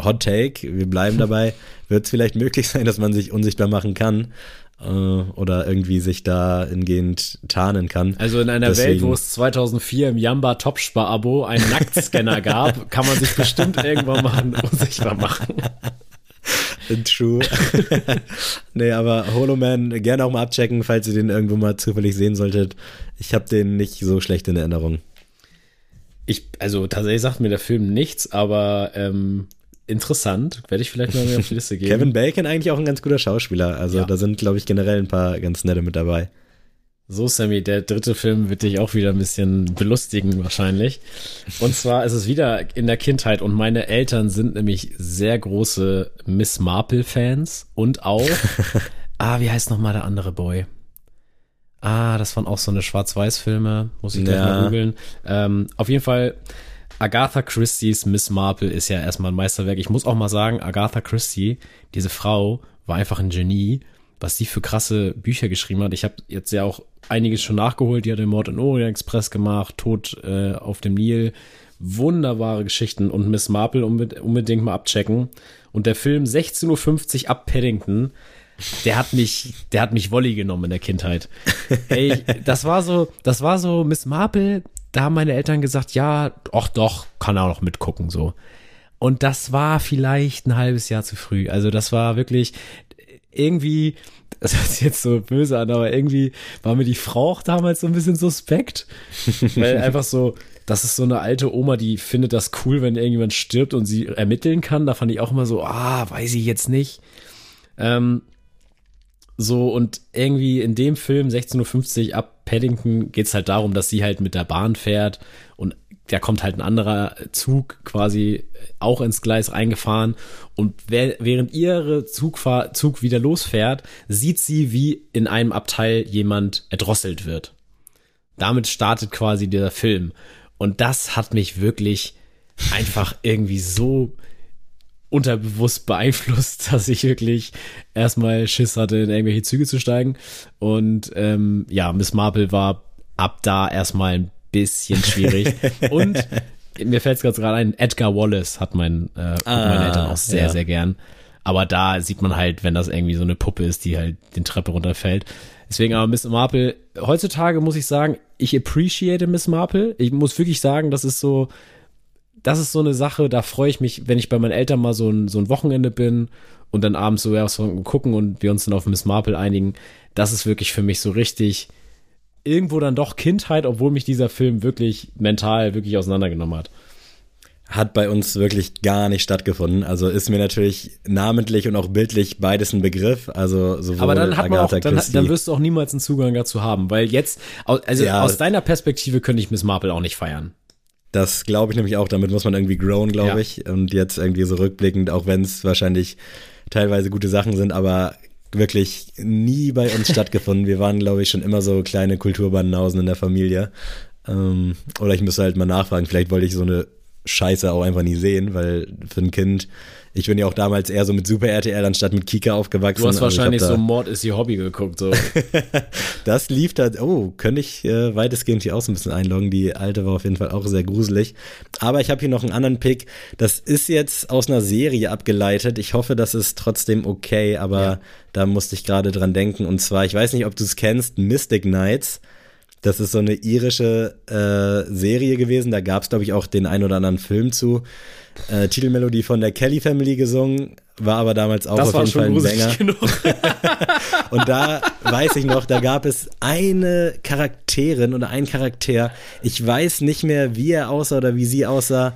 Hot Take, wir bleiben dabei, (laughs) wird es vielleicht möglich sein, dass man sich unsichtbar machen kann äh, oder irgendwie sich da hingehend tarnen kann. Also in einer Deswegen. Welt, wo es 2004 im Yamba Topspar-Abo einen Nacktscanner (laughs) gab, kann man sich bestimmt irgendwann mal unsichtbar machen. (laughs) True. nee, aber Holoman gerne auch mal abchecken, falls ihr den irgendwo mal zufällig sehen solltet. Ich habe den nicht so schlecht in Erinnerung. Ich, also tatsächlich sagt mir der Film nichts, aber ähm, interessant. Werde ich vielleicht mal auf die Liste (laughs) geben. Kevin Bacon eigentlich auch ein ganz guter Schauspieler. Also ja. da sind, glaube ich, generell ein paar ganz nette mit dabei. So, Sammy, der dritte Film wird dich auch wieder ein bisschen belustigen wahrscheinlich. Und zwar ist es wieder in der Kindheit und meine Eltern sind nämlich sehr große Miss Marple-Fans und auch, (laughs) ah, wie heißt nochmal der andere Boy? Ah, das waren auch so eine Schwarz-Weiß-Filme, muss ich gleich ja. mal googeln. Ähm, auf jeden Fall, Agatha Christie's Miss Marple ist ja erstmal ein Meisterwerk. Ich muss auch mal sagen, Agatha Christie, diese Frau, war einfach ein Genie, was sie für krasse Bücher geschrieben hat. Ich habe jetzt ja auch einiges schon nachgeholt. Die hat den Mord in Orient Express gemacht, Tod äh, auf dem Nil. Wunderbare Geschichten und Miss Marple unbedingt mal abchecken. Und der Film 16.50 Uhr ab Paddington der hat mich, der hat mich Wolli genommen in der Kindheit. Ey, das war so, das war so Miss Marple, da haben meine Eltern gesagt, ja, ach doch, kann er auch noch mitgucken, so. Und das war vielleicht ein halbes Jahr zu früh. Also das war wirklich irgendwie, das hört sich jetzt so böse an, aber irgendwie war mir die Frau auch damals so ein bisschen suspekt. weil einfach so, das ist so eine alte Oma, die findet das cool, wenn irgendjemand stirbt und sie ermitteln kann. Da fand ich auch immer so, ah, weiß ich jetzt nicht. Ähm, so, und irgendwie in dem Film 16.50 Uhr ab Paddington geht's halt darum, dass sie halt mit der Bahn fährt und da kommt halt ein anderer Zug quasi auch ins Gleis reingefahren und während ihre Zugfahr Zug wieder losfährt, sieht sie, wie in einem Abteil jemand erdrosselt wird. Damit startet quasi dieser Film und das hat mich wirklich einfach irgendwie so unterbewusst beeinflusst, (laughs) dass ich wirklich erstmal Schiss hatte, in irgendwelche Züge zu steigen. Und ähm, ja, Miss Marple war ab da erstmal ein bisschen schwierig. (laughs) Und mir fällt es gerade ein, Edgar Wallace hat mein, äh, ah, meine Eltern auch sehr, ja. sehr gern. Aber da sieht man halt, wenn das irgendwie so eine Puppe ist, die halt den Treppe runterfällt. Deswegen aber Miss Marple, heutzutage muss ich sagen, ich appreciate Miss Marple. Ich muss wirklich sagen, das ist so, das ist so eine Sache, da freue ich mich, wenn ich bei meinen Eltern mal so ein, so ein Wochenende bin und dann abends so was gucken und wir uns dann auf Miss Marple einigen. Das ist wirklich für mich so richtig, irgendwo dann doch Kindheit, obwohl mich dieser Film wirklich mental wirklich auseinandergenommen hat. Hat bei uns wirklich gar nicht stattgefunden. Also ist mir natürlich namentlich und auch bildlich beides ein Begriff. Also sowohl Aber dann hat man auch, dann, dann, wirst du auch niemals einen Zugang dazu haben, weil jetzt, also ja, aus deiner Perspektive könnte ich Miss Marple auch nicht feiern. Das glaube ich nämlich auch. Damit muss man irgendwie grown, glaube ja. ich. Und jetzt irgendwie so rückblickend, auch wenn es wahrscheinlich teilweise gute Sachen sind, aber wirklich nie bei uns (laughs) stattgefunden. Wir waren, glaube ich, schon immer so kleine Kulturbandenhausen in der Familie. Ähm, oder ich müsste halt mal nachfragen, vielleicht wollte ich so eine Scheiße auch einfach nie sehen, weil für ein Kind ich bin ja auch damals eher so mit Super RTL anstatt mit Kika aufgewachsen. Du hast also wahrscheinlich so Mord ist ihr Hobby geguckt. So. (laughs) das lief da, oh, könnte ich äh, weitestgehend hier auch so ein bisschen einloggen. Die alte war auf jeden Fall auch sehr gruselig. Aber ich habe hier noch einen anderen Pick. Das ist jetzt aus einer Serie abgeleitet. Ich hoffe, das ist trotzdem okay, aber ja. da musste ich gerade dran denken. Und zwar, ich weiß nicht, ob du es kennst, Mystic Knights. Das ist so eine irische äh, Serie gewesen. Da gab es, glaube ich, auch den ein oder anderen Film zu äh, Titelmelodie von der Kelly Family gesungen, war aber damals auch das auf jeden Fall ein Sänger. (laughs) und da weiß ich noch, da gab es eine Charakterin oder einen Charakter. Ich weiß nicht mehr, wie er aussah oder wie sie aussah,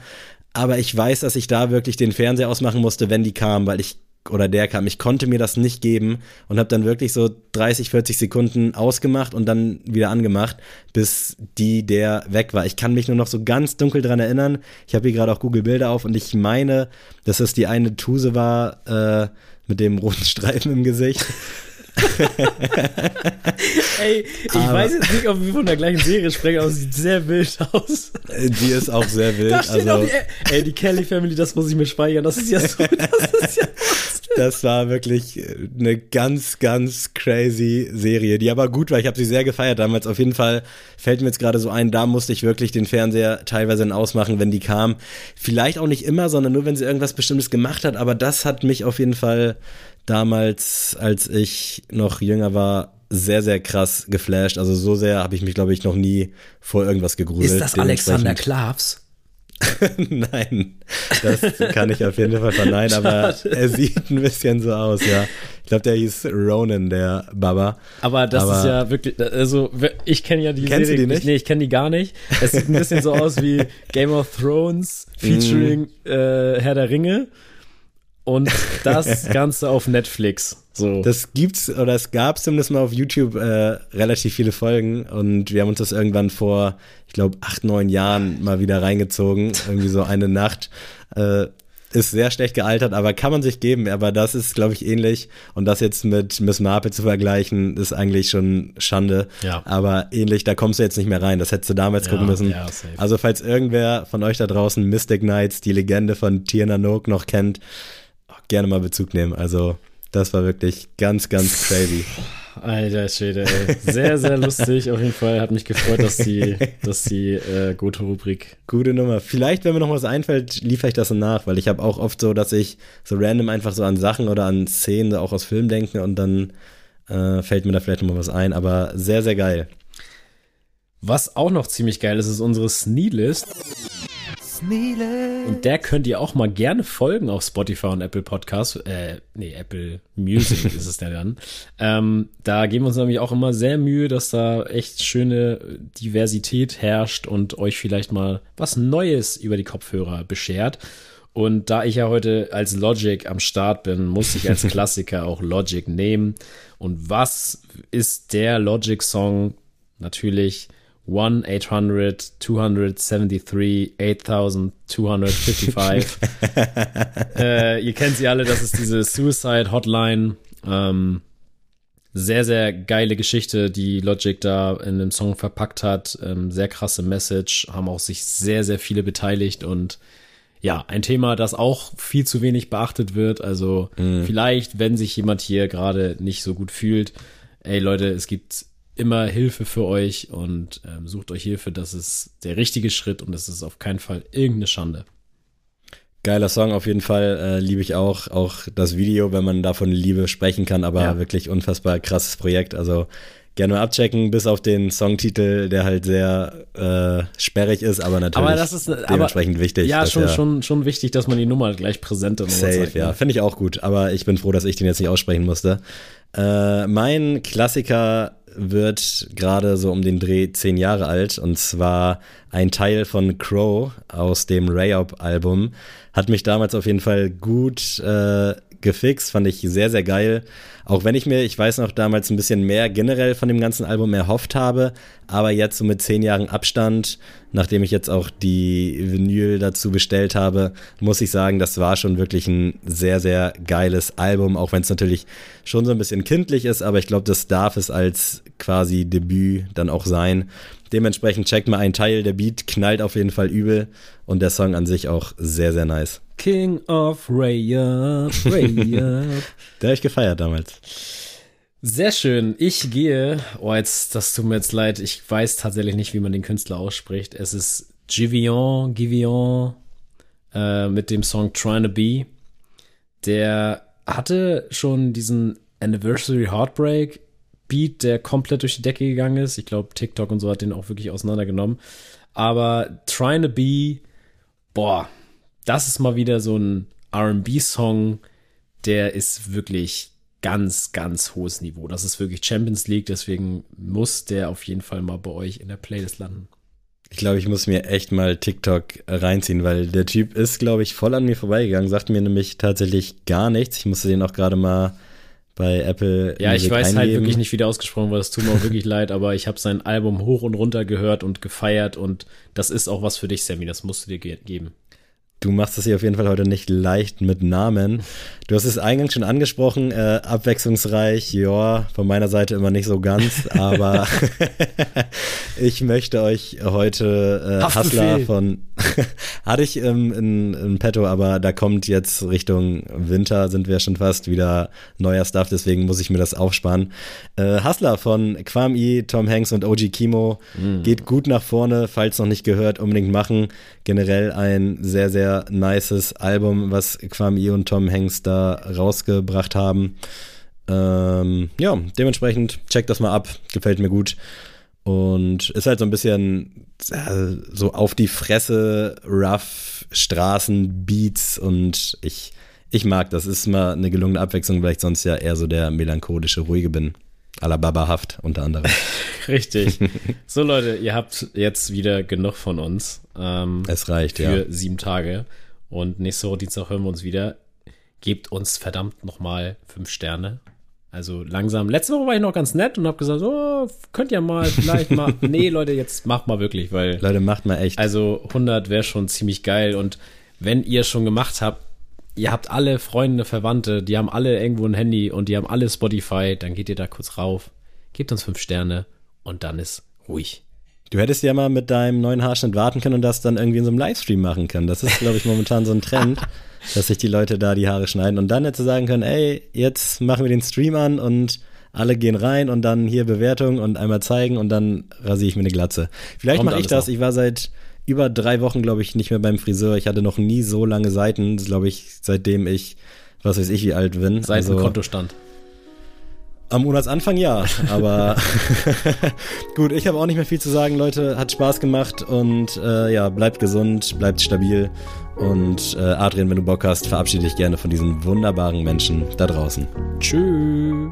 aber ich weiß, dass ich da wirklich den Fernseher ausmachen musste, wenn die kam, weil ich oder der kam. Ich konnte mir das nicht geben und habe dann wirklich so 30, 40 Sekunden ausgemacht und dann wieder angemacht, bis die, der weg war. Ich kann mich nur noch so ganz dunkel dran erinnern. Ich habe hier gerade auch Google Bilder auf und ich meine, dass es die eine Tuse war äh, mit dem roten (laughs) Streifen im Gesicht. (laughs) Ey, ich aber weiß jetzt nicht, ob wir von der gleichen Serie sprechen, aber sie sieht sehr wild aus. Die ist auch sehr wild. also, die, ey, die Kelly Family, das muss ich mir speichern. Das ist ja so, (laughs) das ist ja das war wirklich eine ganz, ganz crazy Serie, die aber gut war. Ich habe sie sehr gefeiert damals. Auf jeden Fall fällt mir jetzt gerade so ein, da musste ich wirklich den Fernseher teilweise ausmachen, wenn die kam. Vielleicht auch nicht immer, sondern nur, wenn sie irgendwas Bestimmtes gemacht hat. Aber das hat mich auf jeden Fall damals, als ich noch jünger war, sehr, sehr krass geflasht. Also so sehr habe ich mich, glaube ich, noch nie vor irgendwas gegruselt. Ist das Alexander Klavs? (laughs) Nein, das kann ich auf jeden Fall verneinen, aber er sieht ein bisschen so aus, ja. Ich glaube, der hieß Ronan, der Baba. Aber das aber ist ja wirklich, also ich kenne ja die Kennst Serie. Du die nicht? Nee, ich kenne die gar nicht. Es sieht ein bisschen so aus wie (laughs) Game of Thrones featuring mm. äh, Herr der Ringe und (laughs) das Ganze auf Netflix. So. Das gibt's oder es gab zumindest mal auf YouTube äh, relativ viele Folgen und wir haben uns das irgendwann vor, ich glaube, acht, neun Jahren mal wieder reingezogen. Irgendwie so eine Nacht. Äh, ist sehr schlecht gealtert, aber kann man sich geben. Aber das ist, glaube ich, ähnlich. Und das jetzt mit Miss Marple zu vergleichen, ist eigentlich schon Schande. Ja. Aber ähnlich, da kommst du jetzt nicht mehr rein. Das hättest du damals ja, gucken müssen. Ja, also, falls irgendwer von euch da draußen Mystic Knights, die Legende von Tierna Nook noch kennt, gerne mal Bezug nehmen. Also, das war wirklich ganz, ganz crazy. alter Schwede, ey. Sehr, sehr lustig. Auf jeden Fall hat mich gefreut, dass die, dass die äh, gute Rubrik. Gute Nummer. Vielleicht, wenn mir noch was einfällt, liefere ich das so nach, weil ich habe auch oft so, dass ich so random einfach so an Sachen oder an Szenen auch aus Filmen denke und dann äh, fällt mir da vielleicht noch mal was ein. Aber sehr, sehr geil. Was auch noch ziemlich geil ist, ist unsere Sneelist. Und der könnt ihr auch mal gerne folgen auf Spotify und Apple Podcasts. Äh, nee, Apple Music (laughs) ist es ja dann. Ähm, da geben wir uns nämlich auch immer sehr Mühe, dass da echt schöne Diversität herrscht und euch vielleicht mal was Neues über die Kopfhörer beschert. Und da ich ja heute als Logic am Start bin, muss ich als (laughs) Klassiker auch Logic nehmen. Und was ist der Logic-Song? Natürlich 1 800 273 8255. äh, ihr kennt sie alle, das ist diese Suicide Hotline. Ähm, sehr, sehr geile Geschichte, die Logic da in dem Song verpackt hat. Ähm, sehr krasse Message, haben auch sich sehr, sehr viele beteiligt und ja, ein Thema, das auch viel zu wenig beachtet wird. Also mhm. vielleicht, wenn sich jemand hier gerade nicht so gut fühlt, ey Leute, es gibt immer Hilfe für euch und ähm, sucht euch Hilfe. Das ist der richtige Schritt und es ist auf keinen Fall irgendeine Schande. Geiler Song auf jeden Fall, äh, liebe ich auch. Auch das Video, wenn man davon Liebe sprechen kann, aber ja. wirklich unfassbar krasses Projekt. Also gerne mal abchecken, bis auf den Songtitel, der halt sehr äh, sperrig ist, aber natürlich aber das ist, dementsprechend aber, wichtig. Ja, schon, schon, schon wichtig, dass man die Nummer gleich präsent und Safe, sagt, ja. Ne? Finde ich auch gut, aber ich bin froh, dass ich den jetzt nicht aussprechen musste. Äh, mein Klassiker wird gerade so um den Dreh zehn Jahre alt. Und zwar ein Teil von Crow aus dem Rayop-Album. Hat mich damals auf jeden Fall gut äh, gefixt, fand ich sehr, sehr geil. Auch wenn ich mir, ich weiß noch, damals ein bisschen mehr generell von dem ganzen Album erhofft habe, aber jetzt so mit zehn Jahren Abstand, nachdem ich jetzt auch die Vinyl dazu bestellt habe, muss ich sagen, das war schon wirklich ein sehr, sehr geiles Album, auch wenn es natürlich schon so ein bisschen kindlich ist, aber ich glaube, das darf es als quasi Debüt dann auch sein. Dementsprechend checkt mal einen Teil, der Beat knallt auf jeden Fall übel und der Song an sich auch sehr, sehr nice. King of Ray-Up, Ray-Up. (laughs) Der habe ich gefeiert damals. Sehr schön. Ich gehe, oh, jetzt, das tut mir jetzt leid, ich weiß tatsächlich nicht, wie man den Künstler ausspricht. Es ist Givion, Givion, äh, mit dem Song Trying to Be. Der hatte schon diesen Anniversary Heartbreak Beat, der komplett durch die Decke gegangen ist. Ich glaube, TikTok und so hat den auch wirklich auseinandergenommen. Aber Trying to Be, boah, das ist mal wieder so ein RB-Song, der ist wirklich ganz, ganz hohes Niveau. Das ist wirklich Champions League, deswegen muss der auf jeden Fall mal bei euch in der Playlist landen. Ich glaube, ich muss mir echt mal TikTok reinziehen, weil der Typ ist, glaube ich, voll an mir vorbeigegangen, sagt mir nämlich tatsächlich gar nichts. Ich musste den auch gerade mal bei Apple. Ja, Music ich weiß halt eingeben. halt wirklich nicht, wie der ausgesprochen wird. Es tut mir auch wirklich leid, aber ich habe sein Album hoch und runter gehört und gefeiert und das ist auch was für dich, Sammy. Das musst du dir ge geben. Du machst es hier auf jeden Fall heute nicht leicht mit Namen. Du hast es eingangs schon angesprochen, äh, abwechslungsreich, ja, von meiner Seite immer nicht so ganz, (laughs) aber (laughs) ich möchte euch heute äh, Hustler von, (laughs) hatte ich ähm, in, in petto, aber da kommt jetzt Richtung Winter, sind wir schon fast wieder neuer Stuff, deswegen muss ich mir das aufsparen. Äh, Hustler von Kwame, Tom Hanks und OG Kimo mm. geht gut nach vorne, falls noch nicht gehört, unbedingt machen. Generell ein sehr, sehr sehr nices Album, was Kwame und Tom Hanks da rausgebracht haben. Ähm, ja, dementsprechend checkt das mal ab, gefällt mir gut. Und ist halt so ein bisschen äh, so auf die Fresse, rough Straßenbeats und ich, ich mag das. Ist mal eine gelungene Abwechslung, weil ich sonst ja eher so der melancholische, ruhige bin. Alababa Haft unter anderem. (laughs) Richtig. So Leute, ihr habt jetzt wieder genug von uns. Ähm, es reicht, für ja. Für sieben Tage. Und nächste Woche Dienstag hören wir uns wieder. Gebt uns verdammt nochmal fünf Sterne. Also langsam. Letzte Woche war ich noch ganz nett und hab gesagt, oh, könnt ihr mal vielleicht mal. (laughs) nee, Leute, jetzt macht mal wirklich, weil. Leute, macht mal echt. Also 100 wäre schon ziemlich geil. Und wenn ihr schon gemacht habt, ihr habt alle Freunde, Verwandte, die haben alle irgendwo ein Handy und die haben alle Spotify, dann geht ihr da kurz rauf, gebt uns fünf Sterne und dann ist ruhig. Du hättest ja mal mit deinem neuen Haarschnitt warten können und das dann irgendwie in so einem Livestream machen können. Das ist, glaube ich, momentan so ein Trend, (laughs) dass sich die Leute da die Haare schneiden und dann hätte sagen können, ey, jetzt machen wir den Stream an und alle gehen rein und dann hier Bewertung und einmal zeigen und dann rasiere ich mir eine Glatze. Vielleicht mache ich das. Noch. Ich war seit über drei Wochen, glaube ich, nicht mehr beim Friseur. Ich hatte noch nie so lange Seiten, glaube ich, seitdem ich, was weiß ich, wie alt bin. Seit also, Kontostand. Am Monatsanfang ja, aber (laughs) (laughs) gut, ich habe auch nicht mehr viel zu sagen, Leute. Hat Spaß gemacht und äh, ja, bleibt gesund, bleibt stabil. Und äh, Adrian, wenn du Bock hast, verabschiede dich gerne von diesen wunderbaren Menschen da draußen. Tschüss.